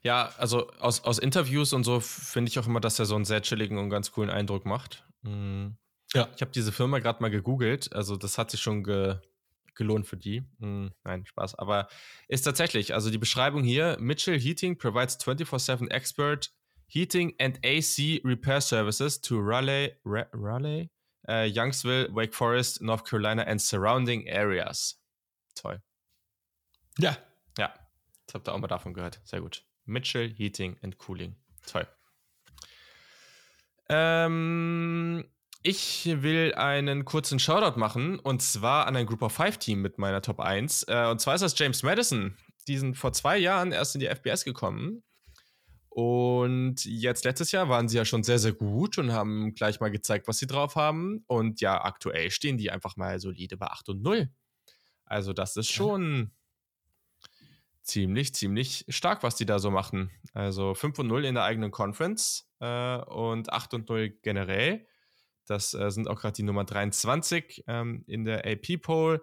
Ja, also aus, aus Interviews und so finde ich auch immer, dass er so einen sehr chilligen und ganz coolen Eindruck macht. Mhm. Ja. Ich habe diese Firma gerade mal gegoogelt. Also, das hat sich schon ge gelohnt für die. Mhm. Nein, Spaß. Aber ist tatsächlich, also die Beschreibung hier: Mitchell Heating provides 24-7 expert Heating and AC Repair Services to Raleigh, Raleigh, uh, Youngsville, Wake Forest, North Carolina and surrounding areas. Toll. Ja. Ja, jetzt habt ihr auch mal davon gehört. Sehr gut. Mitchell Heating and Cooling. Toll. Ähm, ich will einen kurzen Shoutout machen und zwar an ein Group of Five Team mit meiner Top 1. Äh, und zwar ist das James Madison. Die sind vor zwei Jahren erst in die FBS gekommen. Und jetzt letztes Jahr waren sie ja schon sehr, sehr gut und haben gleich mal gezeigt, was sie drauf haben. Und ja, aktuell stehen die einfach mal solide bei 8 und 0. Also, das ist schon ziemlich, ziemlich stark, was die da so machen. Also 5 und 0 in der eigenen Conference äh, und 8 und 0 generell. Das äh, sind auch gerade die Nummer 23 ähm, in der AP-Poll.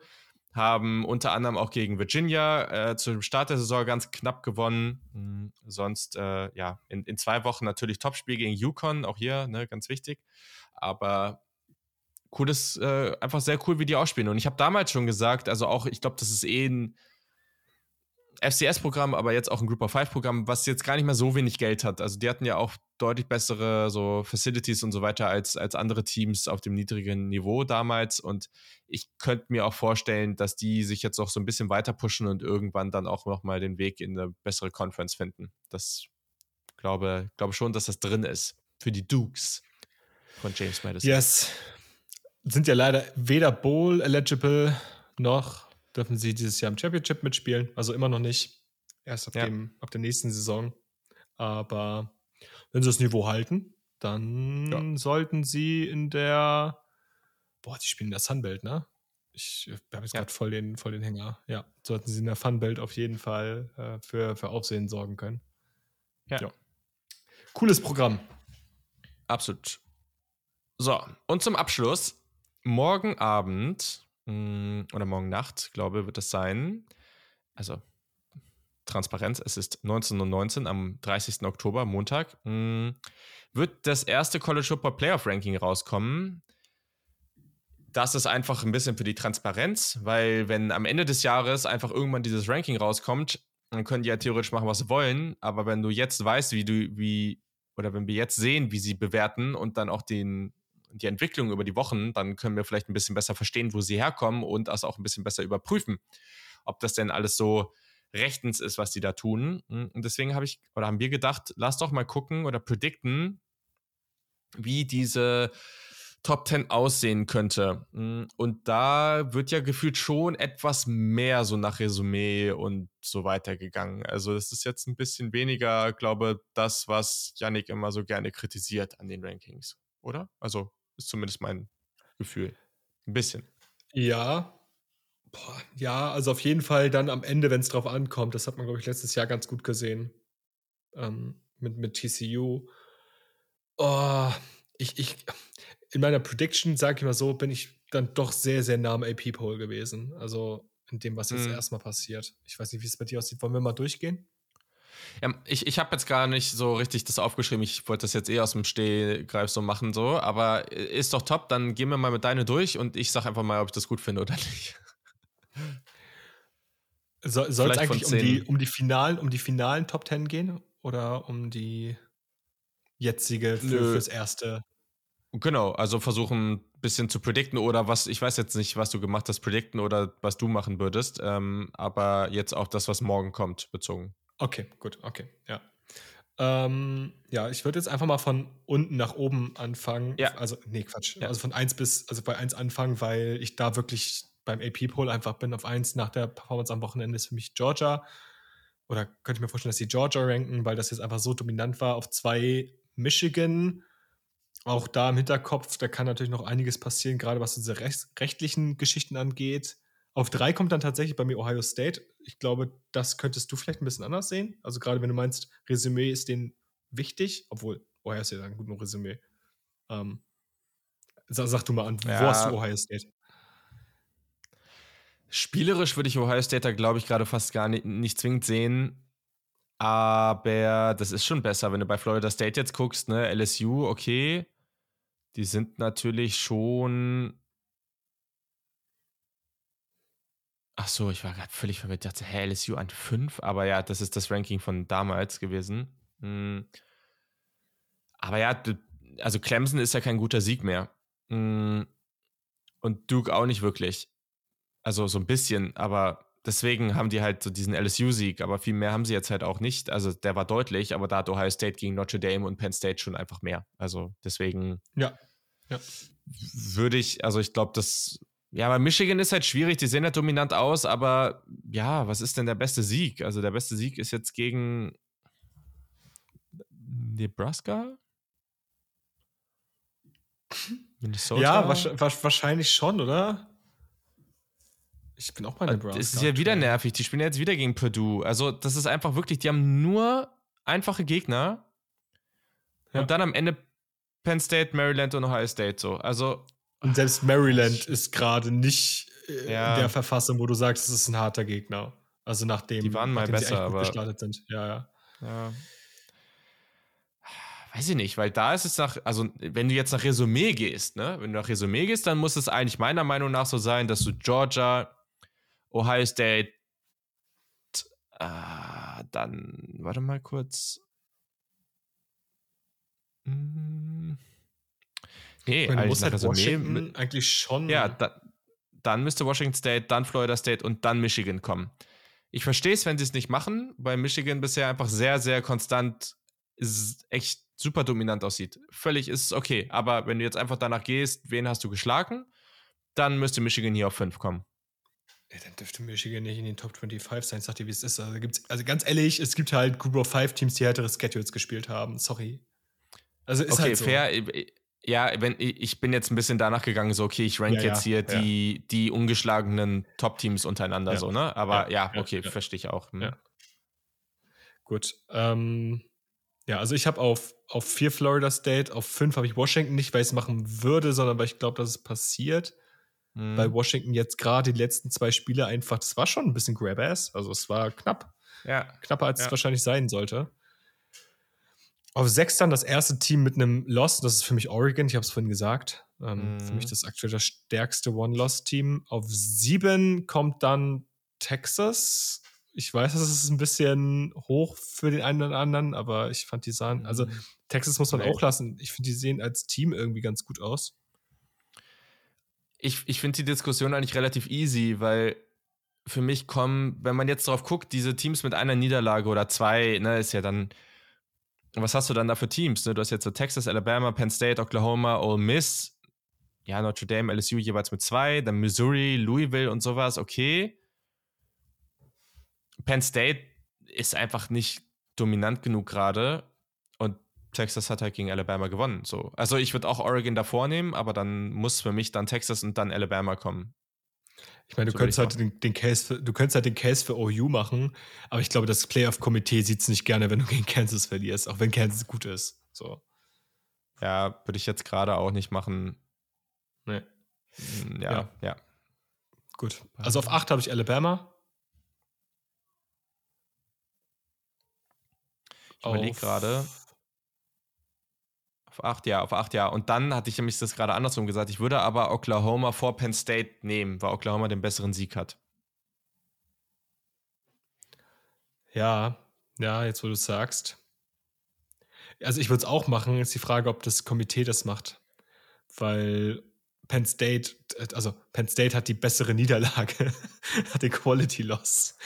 Haben unter anderem auch gegen Virginia äh, zum Start der Saison ganz knapp gewonnen. Mhm. Sonst, äh, ja, in, in zwei Wochen natürlich Topspiel gegen Yukon, auch hier, ne, ganz wichtig. Aber cooles, äh, einfach sehr cool, wie die ausspielen. Und ich habe damals schon gesagt, also auch, ich glaube, das ist eh ein FCS-Programm, aber jetzt auch ein Group of Five-Programm, was jetzt gar nicht mehr so wenig Geld hat. Also die hatten ja auch deutlich bessere so Facilities und so weiter als, als andere Teams auf dem niedrigen Niveau damals. Und ich könnte mir auch vorstellen, dass die sich jetzt auch so ein bisschen weiter pushen und irgendwann dann auch nochmal den Weg in eine bessere Conference finden. Das glaube, glaube schon, dass das drin ist für die Dukes von James Madison. Yes. Sind ja leider weder Bowl eligible noch dürfen sie dieses Jahr im Championship mitspielen. Also immer noch nicht. Erst ab, ja. dem, ab der nächsten Saison. Aber wenn sie das Niveau halten, dann ja. sollten sie in der. Boah, die spielen in der Sunbelt, ne? Ich habe jetzt ja. gerade voll den, voll den Hänger. Ja, sollten sie in der Funbelt auf jeden Fall äh, für, für Aufsehen sorgen können. Ja. ja. Cooles Programm. Absolut. So, und zum Abschluss, morgen Abend oder morgen Nacht, glaube ich, wird es sein. Also, Transparenz, es ist 19.19 Uhr am 30. Oktober, Montag, mh, hm, wird das erste College Football Playoff Ranking rauskommen. Das ist einfach ein bisschen für die Transparenz, weil wenn am Ende des Jahres einfach irgendwann dieses Ranking rauskommt, dann können die ja theoretisch machen, was sie wollen. Aber wenn du jetzt weißt, wie du, wie, oder wenn wir jetzt sehen, wie sie bewerten und dann auch den, die Entwicklung über die Wochen, dann können wir vielleicht ein bisschen besser verstehen, wo sie herkommen und das auch ein bisschen besser überprüfen, ob das denn alles so rechtens ist, was die da tun. Und deswegen habe ich, oder haben wir gedacht, lass doch mal gucken oder predikten, wie diese Top 10 aussehen könnte. Hm, und da wird ja gefühlt schon etwas mehr so nach Resümee und so weiter gegangen. Also es ist jetzt ein bisschen weniger, glaube das, was Yannick immer so gerne kritisiert an den Rankings, oder? Also ist zumindest mein Gefühl. Ein bisschen. Ja. Boah, ja, also auf jeden Fall dann am Ende, wenn es drauf ankommt, das hat man, glaube ich, letztes Jahr ganz gut gesehen. Ähm, mit, mit TCU. Oh, ich, ich, in meiner Prediction, sage ich mal so, bin ich dann doch sehr, sehr nah am AP-Poll gewesen. Also in dem, was jetzt mhm. erstmal passiert. Ich weiß nicht, wie es bei dir aussieht. Wollen wir mal durchgehen? Ja, ich, ich habe jetzt gar nicht so richtig das aufgeschrieben. Ich wollte das jetzt eh aus dem Stehgreif so machen, so. Aber ist doch top. Dann gehen wir mal mit deine durch und ich sage einfach mal, ob ich das gut finde oder nicht. So, *laughs* Soll es eigentlich um die, um, die finalen, um die finalen Top Ten gehen? Oder um die jetzige für, fürs erste? Genau, also versuchen ein bisschen zu predikten oder was, ich weiß jetzt nicht, was du gemacht hast, predikten oder was du machen würdest, ähm, aber jetzt auch das, was morgen kommt, bezogen. Okay, gut, okay, ja. Ähm, ja, ich würde jetzt einfach mal von unten nach oben anfangen. Ja. Also, nee, Quatsch. Ja. Also von 1 bis, also bei 1 anfangen, weil ich da wirklich beim AP-Poll einfach bin auf 1 nach der Performance am Wochenende ist für mich Georgia. Oder könnte ich mir vorstellen, dass die Georgia ranken, weil das jetzt einfach so dominant war. Auf 2 Michigan auch da im Hinterkopf, da kann natürlich noch einiges passieren, gerade was diese rechtlichen Geschichten angeht. Auf drei kommt dann tatsächlich bei mir Ohio State. Ich glaube, das könntest du vielleicht ein bisschen anders sehen. Also gerade wenn du meinst, Resümee ist denen wichtig, obwohl Ohio State hat ein gutes Resümee. Ähm, sag, sag, du mal an, ja. wo hast du Ohio State? Spielerisch würde ich Ohio State da, glaube ich, gerade fast gar nicht, nicht zwingend sehen. Aber das ist schon besser, wenn du bei Florida State jetzt guckst, ne? LSU, okay. Die sind natürlich schon. Ach so, ich war gerade völlig verwirrt. Ich dachte, hä, LSU an 5, aber ja, das ist das Ranking von damals gewesen. Hm. Aber ja, also Clemson ist ja kein guter Sieg mehr. Hm. Und Duke auch nicht wirklich. Also so ein bisschen, aber deswegen haben die halt so diesen LSU-Sieg, aber viel mehr haben sie jetzt halt auch nicht. Also der war deutlich, aber da hat Ohio State gegen Notre Dame und Penn State schon einfach mehr. Also deswegen ja. Ja. würde ich, also ich glaube, das, ja, bei Michigan ist halt schwierig, die sehen halt dominant aus, aber ja, was ist denn der beste Sieg? Also der beste Sieg ist jetzt gegen Nebraska? Minnesota? Ja, wahrscheinlich schon, oder? Ich bin auch bei Browns. Es ist ja wieder nervig. Die spielen jetzt wieder gegen Purdue. Also, das ist einfach wirklich, die haben nur einfache Gegner. Ja. Und dann am Ende Penn State, Maryland und Ohio State so. Also. Und selbst Maryland ist gerade nicht äh, ja. in der Verfassung, wo du sagst, es ist ein harter Gegner. Also nachdem die waren mal besser, aber gestartet sind. Ja, ja. ja. Weiß ich nicht, weil da ist es nach, also wenn du jetzt nach Resümee gehst, ne, wenn du nach Resümee gehst, dann muss es eigentlich meiner Meinung nach so sein, dass du Georgia, Ohio State, äh, dann, warte mal kurz. Hm. Nee, meine, eigentlich, halt Washington eigentlich schon. Ja, da, dann müsste Washington State, dann Florida State und dann Michigan kommen. Ich verstehe es, wenn sie es nicht machen, weil Michigan bisher einfach sehr, sehr konstant echt super dominant aussieht. Völlig ist es okay. Aber wenn du jetzt einfach danach gehst, wen hast du geschlagen, dann müsste Michigan hier auf 5 kommen. Ja, dann dürfte Michigan nicht in den Top 25 sein. Sag dir, wie es ist. Also, gibt's, also ganz ehrlich, es gibt halt Group of Five Teams, die härtere Schedules gespielt haben. Sorry. Also ist okay, halt so. fair. Ja, wenn ich bin jetzt ein bisschen danach gegangen, so okay, ich rank Ja, jetzt ja, hier die, die ungeschlagenen Top-Teams untereinander, Ja, so, ne? Aber ja, ja, ja, okay, ja. verstehe ich auch. Hm. Ja. Gut. Ähm, ja, also ich habe auf, auf vier Florida State, auf fünf habe ich Washington nicht, weil ich es machen würde, sondern weil ich glaube, dass es passiert. Hm. Weil Washington jetzt gerade die letzten zwei Spiele einfach, das war schon ein bisschen Grab-Ass. Also es war knapp. Ja, Knapper, als es Ja. wahrscheinlich sein sollte. Auf sechs dann das erste Team mit einem Loss, das ist für mich Oregon, ich habe es vorhin gesagt. Ähm, Mhm. Für mich das aktuell das stärkste One-Loss-Team. Auf sieben kommt dann Texas. Ich weiß, das ist ein bisschen hoch für den einen oder anderen, aber ich fand die sahen, also Hm. Texas muss man auch lassen. Ich finde, die sehen als Team irgendwie ganz gut aus. Ich, ich finde die Diskussion eigentlich relativ easy, weil für mich kommen, wenn man jetzt drauf guckt, diese Teams mit einer Niederlage oder zwei, ne, ist ja dann. Was hast du dann da für Teams? Ne? Du hast jetzt so Texas, Alabama, Penn State, Oklahoma, Ole Miss, ja, Notre Dame, LSU jeweils mit zwei, dann Missouri, Louisville und sowas, okay. Penn State ist einfach nicht dominant genug gerade und Texas hat halt gegen Alabama gewonnen. So. Also ich würde auch Oregon davor nehmen, aber dann muss für mich dann Texas und dann Alabama kommen. Ich meine, du So könntest halt den, den Case für, du könntest halt den Case für OU machen, aber ich glaube, das Playoff-Komitee sieht es nicht gerne, wenn du gegen Kansas verlierst, auch wenn Kansas gut ist. So. Ja, würde ich jetzt gerade auch nicht machen. Nee. Mm, Ja, Ja. ja. Gut. Also auf 8 habe ich Alabama. Ich überlege gerade. Acht, ja, auf acht, ja. Und dann hatte ich nämlich das gerade andersrum gesagt. Ich würde aber Oklahoma vor Penn State nehmen, weil Oklahoma den besseren Sieg hat. Ja, ja, jetzt wo du es sagst. Also ich würde es auch machen. Jetzt die Frage, ob das Komitee das macht. Weil Penn State, also Penn State hat die bessere Niederlage, *laughs* hat den Quality Loss.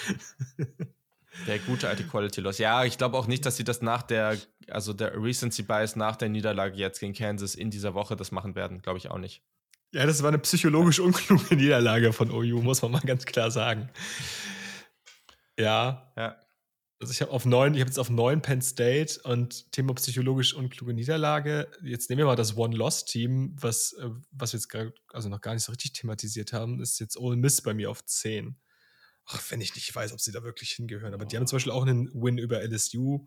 Der gute alte Quality Loss. Ja, ich glaube auch nicht, dass sie das nach der, also der Recency Bias nach der Niederlage jetzt gegen Kansas in dieser Woche das machen werden. Glaube ich auch nicht. Ja, das war eine psychologisch unkluge Niederlage von OU, muss man mal ganz klar sagen. Ja, Ja. also ich habe auf neun, ich habe jetzt auf neun Penn State und Thema psychologisch unkluge Niederlage. Jetzt nehmen wir mal das One-Loss-Team, was, äh, was wir jetzt gerade, also noch gar nicht so richtig thematisiert haben, ist jetzt Ole Miss bei mir auf 10. Ach, wenn ich nicht weiß, ob sie da wirklich hingehören. Aber die haben zum Beispiel auch einen Win über LSU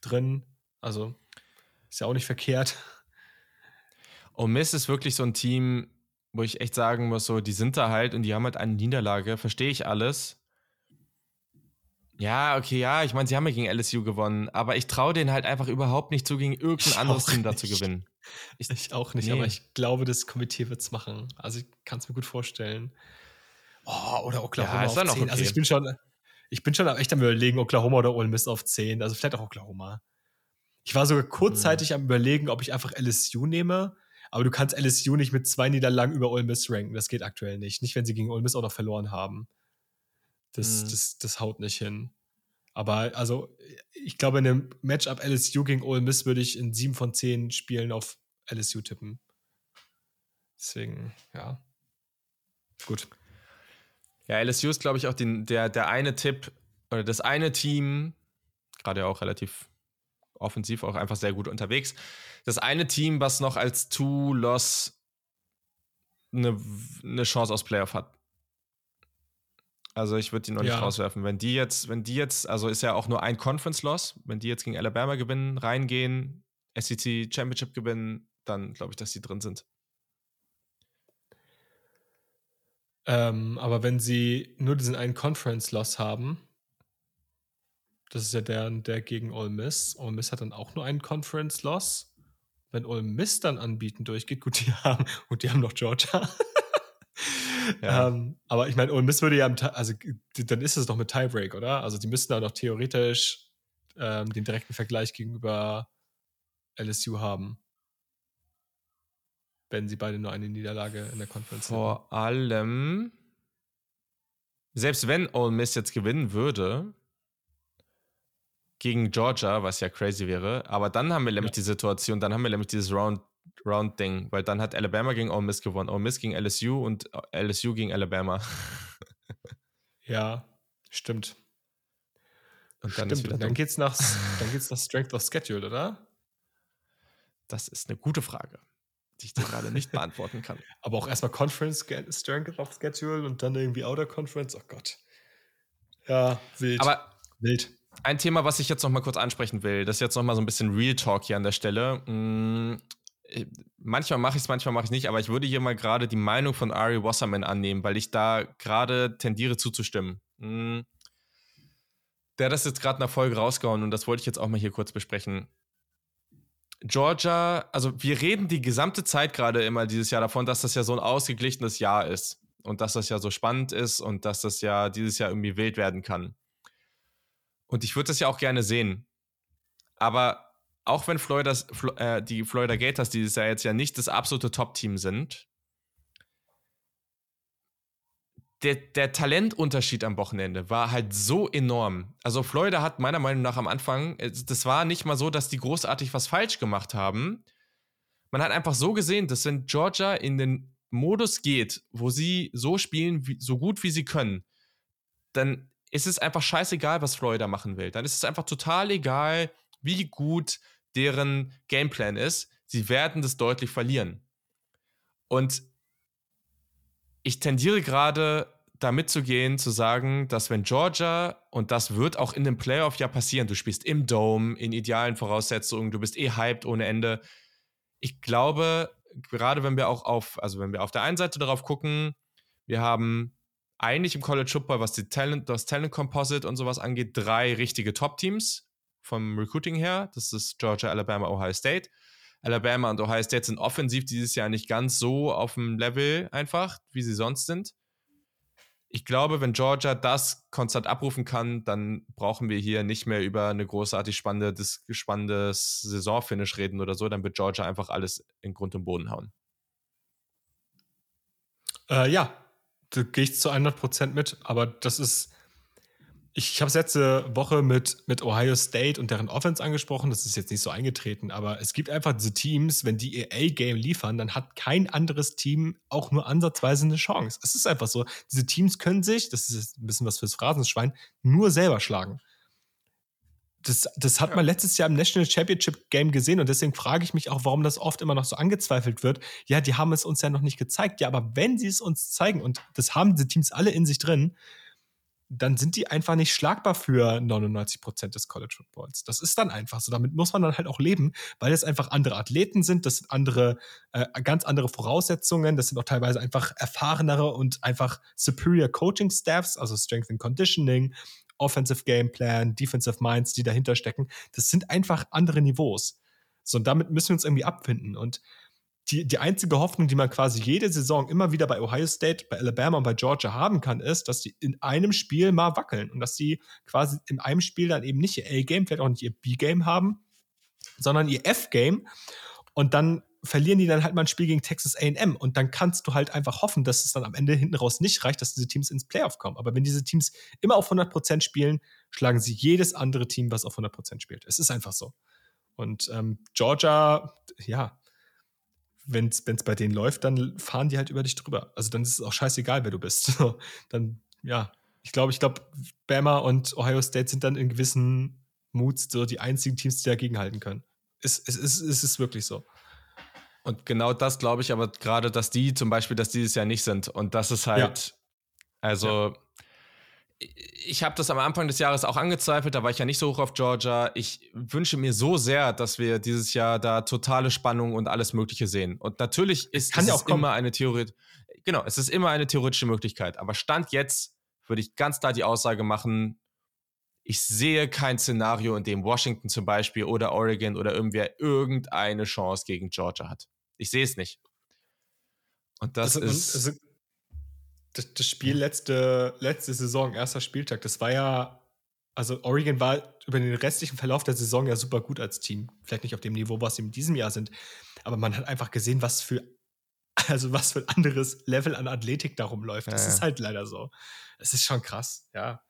drin. Also ist ja auch nicht verkehrt. Ole Miss ist wirklich so ein Team, wo ich echt sagen muss, so, die sind da halt und die haben halt eine Niederlage, verstehe ich alles. Ja, okay, ja, ich meine, sie haben ja gegen LSU gewonnen, aber ich traue denen halt einfach überhaupt nicht zu, gegen irgendein Ich anderes Team da zu gewinnen. Ich auch nicht, Nee. aber ich glaube, das Komitee wird es machen. Also ich kann es mir gut vorstellen. Oh, oder Oklahoma Ja, auf dann auch 10. Also okay. ich bin schon, ich bin schon echt am überlegen, Oklahoma oder Ole Miss auf 10. Also vielleicht auch Oklahoma. Ich war sogar kurzzeitig am überlegen, ob ich einfach LSU nehme. Aber du kannst LSU nicht mit zwei Niederlagen über Ole Miss ranken. Das geht aktuell nicht. Nicht, wenn sie gegen Ole Miss auch noch verloren haben. Das, Mhm. das, das haut nicht hin. Aber also, ich glaube, in einem Matchup LSU gegen Ole Miss würde ich in sieben von zehn Spielen auf LSU tippen. Deswegen, ja. Gut. Ja, LSU ist, glaube ich, auch den, der, der eine Tipp oder das eine Team, gerade ja auch relativ offensiv, auch einfach sehr gut unterwegs. Das eine Team, was noch als Two-Loss eine, eine Chance aus Playoff hat. Also ich würde die noch nicht Ja. rauswerfen. Wenn die jetzt, wenn die jetzt, also ist ja auch nur ein Conference-Loss, wenn die jetzt gegen Alabama gewinnen, reingehen, SEC Championship gewinnen, dann glaube ich, dass die drin sind. Ähm, aber wenn sie nur diesen einen Conference-Loss haben, das ist ja der, der gegen Ole Miss. Ole Miss hat dann auch nur einen Conference-Loss. Wenn Ole Miss dann anbieten durchgeht, gut, die *laughs* haben, und die haben noch Georgia. *laughs* Ja. ähm, aber ich meine, Ole Miss würde ja, also dann ist es doch mit Tiebreak, oder? Also die müssten da doch theoretisch ähm, den direkten Vergleich gegenüber LSU haben. Wenn sie beide nur eine Niederlage in der Conference hätten. Vor allem, selbst wenn Ole Miss jetzt gewinnen würde gegen Georgia, was ja crazy wäre, aber dann haben wir nämlich Ja. die Situation, dann haben wir nämlich dieses Round Round-Ding, weil dann hat Alabama gegen Ole Miss gewonnen, Ole Miss gegen LSU und LSU gegen Alabama. *laughs* Ja, stimmt. Und dann stimmt. ist dann geht's nach, *laughs* dann geht's nach Strength of Schedule, oder? Das ist eine gute Frage, die ich dir gerade nicht beantworten kann. *laughs* Aber auch erstmal Conference Strength auf Schedule und dann irgendwie Outer Conference. Oh Gott. Ja, wild. Aber wild. Ein Thema, was ich jetzt noch mal kurz ansprechen will, das ist jetzt noch mal so ein bisschen Real Talk hier an der Stelle. Hm, manchmal mache ich es, manchmal mache ich nicht, aber ich würde hier mal gerade die Meinung von Ari Wasserman annehmen, weil ich da gerade tendiere zuzustimmen. Hm, der hat das jetzt gerade in der Folge rausgehauen und das wollte ich jetzt auch mal hier kurz besprechen. Georgia, also wir reden die gesamte Zeit gerade immer dieses Jahr davon, dass das ja so ein ausgeglichenes Jahr ist und dass das ja so spannend ist und dass das ja dieses Jahr irgendwie wild werden kann. Und ich würde das ja auch gerne sehen. Aber auch wenn Floridas, äh, die Florida Gators dieses Jahr jetzt ja nicht das absolute Top-Team sind, der, der Talentunterschied am Wochenende war halt so enorm. Also Florida hat meiner Meinung nach am Anfang, das war nicht mal so, dass die großartig was falsch gemacht haben. Man hat einfach so gesehen, dass wenn Georgia in den Modus geht, wo sie so spielen, wie, so gut wie sie können, dann ist es einfach scheißegal, was Florida machen will. Dann ist es einfach total egal, wie gut deren Gameplan ist. Sie werden das deutlich verlieren. Und ich tendiere gerade damit zu gehen, zu sagen, dass wenn Georgia, und das wird auch in dem Playoff ja passieren, du spielst im Dome, in idealen Voraussetzungen, du bist eh hyped ohne Ende. Ich glaube, gerade wenn wir auch auf, also wenn wir auf der einen Seite darauf gucken, wir haben eigentlich im College Football, was die Talent, das Talent Composite und sowas angeht, drei richtige Top-Teams vom Recruiting her. Das ist Georgia, Alabama, Ohio State. Alabama und Ohio State sind offensiv dieses Jahr nicht ganz so auf dem Level einfach, wie sie sonst sind. Ich glaube, wenn Georgia das konstant abrufen kann, dann brauchen wir hier nicht mehr über eine großartig spannende, spannendes Saisonfinish reden oder so. Dann wird Georgia einfach alles in Grund und Boden hauen. Äh, ja, da gehe ich zu 100% mit, aber das ist. Ich, habe es letzte Woche mit, mit Ohio State und deren Offense angesprochen. Das ist jetzt nicht so eingetreten, aber es gibt einfach diese Teams, wenn die ihr A-Game liefern, dann hat kein anderes Team auch nur ansatzweise eine Chance. Es ist einfach so. Diese Teams können sich, das ist ein bisschen was fürs Phrasenschwein, nur selber schlagen. Das, das hat man letztes Jahr im National Championship Game gesehen und deswegen frage ich mich auch, warum das oft immer noch so angezweifelt wird. Ja, die haben es uns ja noch nicht gezeigt. Ja, aber wenn sie es uns zeigen und das haben diese Teams alle in sich drin, dann sind die einfach nicht schlagbar für 99 Prozent des College Footballs. Das ist dann einfach so. Damit muss man dann halt auch leben, weil es einfach andere Athleten sind, das sind andere, äh, ganz andere Voraussetzungen, das sind auch teilweise einfach erfahrenere und einfach superior Coaching Staffs, also Strength and Conditioning, Offensive Game Plan, Defensive Minds, die dahinter stecken. Das sind einfach andere Niveaus. So, und damit müssen wir uns irgendwie abfinden. Und die, die einzige Hoffnung, die man quasi jede Saison immer wieder bei Ohio State, bei Alabama und bei Georgia haben kann, ist, dass die in einem Spiel mal wackeln und dass sie quasi in einem Spiel dann eben nicht ihr A-Game, vielleicht auch nicht ihr B-Game haben, sondern ihr F-Game und dann verlieren die dann halt mal ein Spiel gegen Texas AM und dann kannst du halt einfach hoffen, dass es dann am Ende hinten raus nicht reicht, dass diese Teams ins Playoff kommen. Aber wenn diese Teams immer auf 100% spielen, schlagen sie jedes andere Team, was auf 100% spielt. Es ist einfach so. Und ähm, Georgia, ja, wenn es bei denen läuft, dann fahren die halt über dich drüber. Also dann ist es auch scheißegal, wer du bist. *laughs* dann, ja, ich glaube, ich glaube, Bama und Ohio State sind dann in gewissen Moods so die einzigen Teams, die dagegen halten können. Es, es, es, es ist wirklich so. Und genau das glaube ich aber gerade, dass die zum Beispiel, dass dieses Jahr nicht sind. Und das ist halt, ja. also, ja. Ich habe das am Anfang des Jahres auch angezweifelt, da war ich ja nicht so hoch auf Georgia. Ich wünsche mir so sehr, dass wir dieses Jahr da totale Spannung und alles Mögliche sehen. Und natürlich ist es ja auch immer eine Theorie, genau, es ist immer eine theoretische Möglichkeit. Aber Stand jetzt würde ich ganz klar die Aussage machen, ich sehe kein Szenario, in dem Washington zum Beispiel oder Oregon oder irgendwer irgendeine Chance gegen Georgia hat. Ich sehe es nicht. Und das also, ist. Also, das, das, Spiel letzte, letzte Saison, erster Spieltag, das war ja. Also Oregon war über den restlichen Verlauf der Saison ja super gut als Team. Vielleicht nicht auf dem Niveau, was sie in diesem Jahr sind. Aber man hat einfach gesehen, was für *laughs* also was für ein anderes Level an Athletik darum läuft. Das ja, ist halt leider so. Es ist schon krass, ja.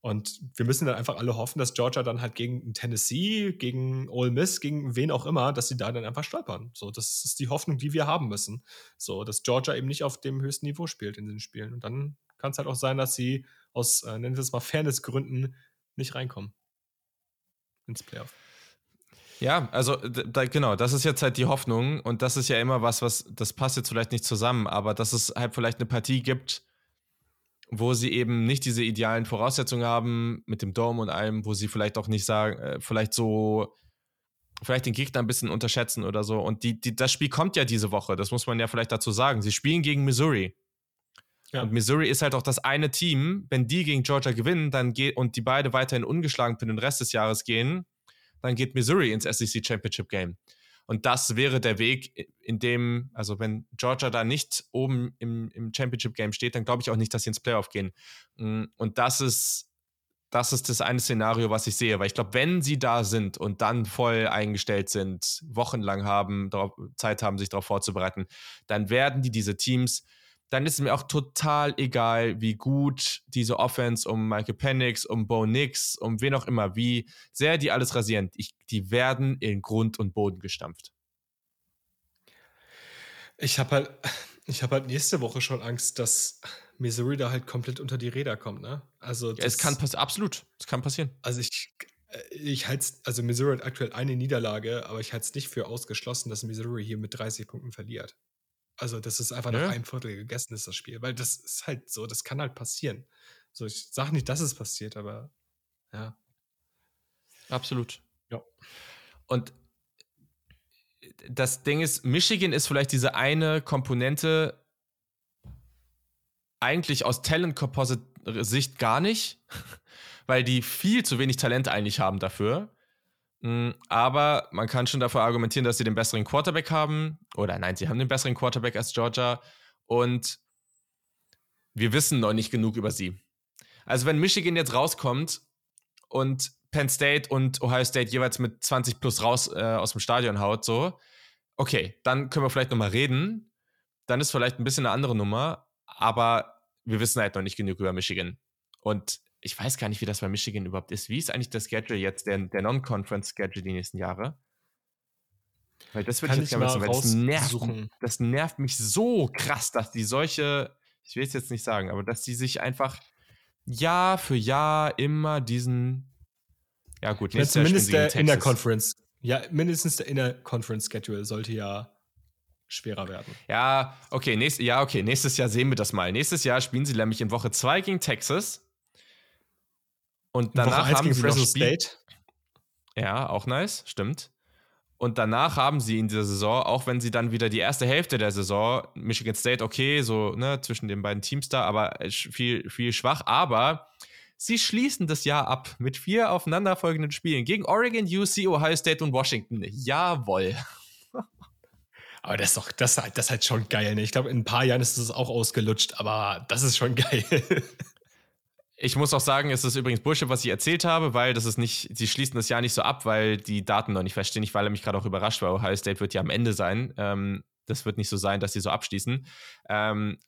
Und wir müssen dann einfach alle hoffen, dass Georgia dann halt gegen Tennessee, gegen Ole Miss, gegen wen auch immer, dass sie da dann einfach stolpern. So, das ist die Hoffnung, die wir haben müssen. So, dass Georgia eben nicht auf dem höchsten Niveau spielt in den Spielen. Und dann kann es halt auch sein, dass sie aus, nennen wir es mal, Fairnessgründen nicht reinkommen ins Playoff. Ja, also da, genau, das ist jetzt halt die Hoffnung und das ist ja immer was, was, das passt jetzt vielleicht nicht zusammen, aber dass es halt vielleicht eine Partie gibt, wo sie eben nicht diese idealen Voraussetzungen haben mit dem Dome und allem, wo sie vielleicht auch nicht sagen, äh, vielleicht so, vielleicht den Gegner ein bisschen unterschätzen oder so. Und die, die, das Spiel kommt ja diese Woche, das muss man ja vielleicht dazu sagen. Sie spielen gegen Missouri. Ja. Und Missouri ist halt auch das eine Team, wenn die gegen Georgia gewinnen, dann geht und die beide weiterhin ungeschlagen für den Rest des Jahres gehen, dann geht Missouri ins SEC Championship Game. Und das wäre der Weg, in dem, also wenn Georgia da nicht oben im, im Championship Game steht, dann glaube ich auch nicht, dass sie ins Playoff gehen. Mm, und das ist, das ist das eine Szenario, was ich sehe, weil ich glaube, wenn sie da sind und dann voll eingestellt sind, wochenlang haben, Zeit haben, sich darauf vorzubereiten, dann werden die diese Teams dann ist es mir auch total egal, wie gut diese Offense um Michael Penix, um Bo Nix, um wen auch immer, wie sehr die alles rasieren. Ich, die werden in Grund und Boden gestampft. Ich habe halt, *laughs* ich habe halt nächste Woche schon Angst, dass Missouri da halt komplett unter die Räder kommt, ne? Also ja, es kann passieren, absolut, es kann passieren. Also ich, äh, ich halte also Missouri hat aktuell eine Niederlage, aber ich halte es nicht für ausgeschlossen, dass Missouri hier mit 30 Punkten verliert. Also, das ist einfach ja. nach einem Viertel gegessen ist, das Spiel. Weil das ist halt so, das kann halt passieren. So, ich sage nicht, dass es passiert, aber ja. Absolut. Ja. Und das Ding ist, Michigan ist vielleicht diese eine Komponente eigentlich aus Talent Composite Sicht gar nicht, *laughs* weil die viel zu wenig Talent eigentlich haben dafür. Mm, aber man kann schon dafür argumentieren, dass sie den besseren Quarterback haben. Oder nein, sie haben den besseren Quarterback als Georgia. Und wir wissen noch nicht genug über sie. Also wenn Michigan jetzt rauskommt und Penn State und Ohio State jeweils mit 20 plus raus äh, aus dem Stadion haut, so, okay, dann können wir vielleicht nochmal reden. Dann ist vielleicht ein bisschen eine andere Nummer, aber wir wissen halt noch nicht genug über Michigan. Und ich weiß gar nicht, wie das bei Michigan überhaupt ist. Wie ist eigentlich das Schedule jetzt, der, der Non-Conference-Schedule die nächsten Jahre? Weil das würde ich jetzt gerne wissen, weil das nervt, das nervt mich so krass, dass die solche, ich will es jetzt nicht sagen, aber dass die sich einfach Jahr für Jahr immer diesen, ja gut, ja, zumindest der Inner Conference, ja, mindestens der Inner Conference Schedule sollte ja schwerer werden. Ja, okay, nächst, ja, okay, nächstes Jahr sehen wir das mal. Nächstes Jahr spielen sie nämlich in Woche 2 gegen Texas. Und danach haben sie Fresno noch State. Ja, auch nice, stimmt. Und danach haben sie in dieser Saison, auch wenn sie dann wieder die erste Hälfte der Saison, Michigan State, okay, so ne, zwischen den beiden Teams da, aber viel, viel schwach. Aber sie schließen das Jahr ab mit vier aufeinanderfolgenden Spielen gegen Oregon, UC, Ohio State und Washington. Jawoll. *laughs* Aber das ist doch, das, das ist halt schon geil. Ne? Ich glaube, in ein paar Jahren ist das auch ausgelutscht, aber das ist schon *laughs* geil. Ich muss auch sagen, es ist übrigens Bullshit, was ich erzählt habe, weil das ist nicht, sie schließen das Jahr nicht so ab, weil die Daten noch nicht feststehen. Ich war mich gerade auch überrascht, weil Ohio State wird ja am Ende sein. Ähm, das wird nicht so sein, dass sie so abschließen. Ähm,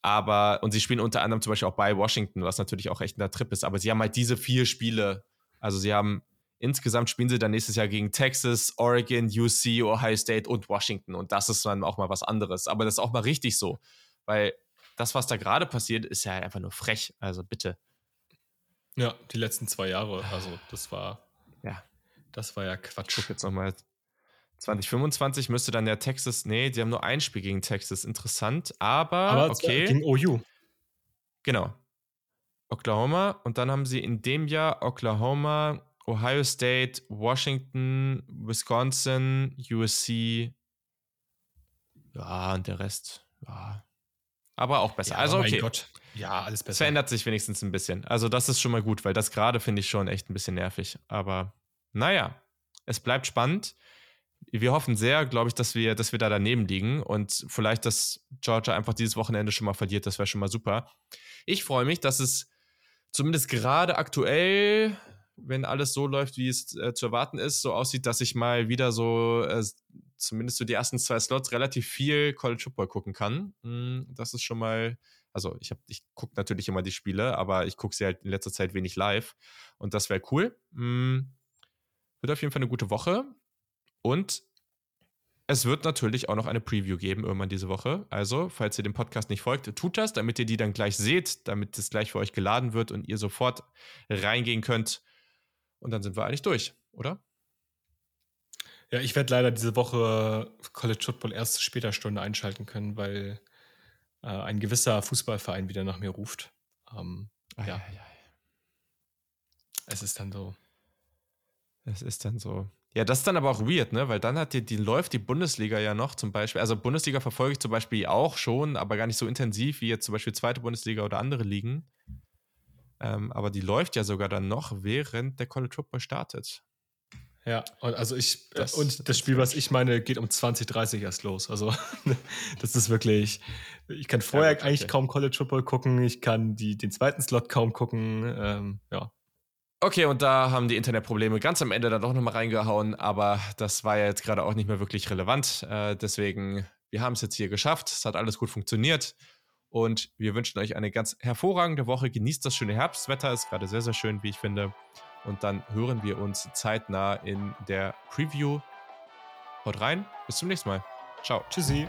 aber, und sie spielen unter anderem zum Beispiel auch bei Washington, was natürlich auch echt ein Trip ist. Aber sie haben halt diese vier Spiele. Also sie haben insgesamt spielen sie dann nächstes Jahr gegen Texas, Oregon, UC, Ohio State und Washington. Und das ist dann auch mal was anderes. Aber das ist auch mal richtig so. Weil das, was da gerade passiert, ist ja einfach nur frech. Also bitte. Ja, die letzten zwei Jahre. Also das war. Ja. Das war ja Quatsch. Ich guck jetzt nochmal. 2025 müsste dann der Texas. Nee, die haben nur ein Spiel gegen Texas. Interessant. Aber, aber okay. Gegen OU. Genau. Oklahoma. Und dann haben sie in dem Jahr Oklahoma, Ohio State, Washington, Wisconsin, USC. Ja, und der Rest. Ja, aber auch besser. Ja, also okay. Mein Gott. Ja, alles besser. Es verändert sich wenigstens ein bisschen. Also das ist schon mal gut, weil das gerade finde ich schon echt ein bisschen nervig. Aber naja, es bleibt spannend. Wir hoffen sehr, glaube ich, dass wir, dass wir da daneben liegen und vielleicht, dass Georgia einfach dieses Wochenende schon mal verliert. Das wäre schon mal super. Ich freue mich, dass es zumindest gerade aktuell, wenn alles so läuft, wie es äh, zu erwarten ist, so aussieht, dass ich mal wieder so äh, zumindest so die ersten zwei Slots relativ viel College Football gucken kann. Hm, das ist schon mal, also ich, ich gucke natürlich immer die Spiele, aber ich gucke sie halt in letzter Zeit wenig live. Und das wäre cool. Hm, wird auf jeden Fall eine gute Woche. Und es wird natürlich auch noch eine Preview geben irgendwann diese Woche. Also, falls ihr dem Podcast nicht folgt, tut das, damit ihr die dann gleich seht, damit es gleich für euch geladen wird und ihr sofort reingehen könnt. Und dann sind wir eigentlich durch, oder? Ja, ich werde leider diese Woche College Football erst zu später Stunde einschalten können, weil äh, ein gewisser Fußballverein wieder nach mir ruft. Ähm, ja. Es ist dann so. Es ist dann so. Ja, das ist dann aber auch weird, ne? Weil dann hat die, die läuft die Bundesliga ja noch zum Beispiel. Also Bundesliga verfolge ich zum Beispiel auch schon, aber gar nicht so intensiv wie jetzt zum Beispiel zweite Bundesliga oder andere Ligen. Ähm, aber die läuft ja sogar dann noch, während der College Football startet. Ja, und also ich das, und das Spiel, was ich meine, geht um 2030 erst los. Also *laughs* das ist wirklich. Ich kann vorher ja, okay. eigentlich kaum College Football gucken. Ich kann die, den zweiten Slot kaum gucken. Ähm, ja. Okay, und da haben die Internetprobleme ganz am Ende dann doch nochmal reingehauen, aber das war ja jetzt gerade auch nicht mehr wirklich relevant. Äh, deswegen, wir haben es jetzt hier geschafft. Es hat alles gut funktioniert. Und wir wünschen euch eine ganz hervorragende Woche. Genießt das schöne Herbstwetter, ist gerade sehr, sehr schön, wie ich finde. Und dann hören wir uns zeitnah in der Preview. Haut rein, bis zum nächsten Mal. Ciao. Tschüssi.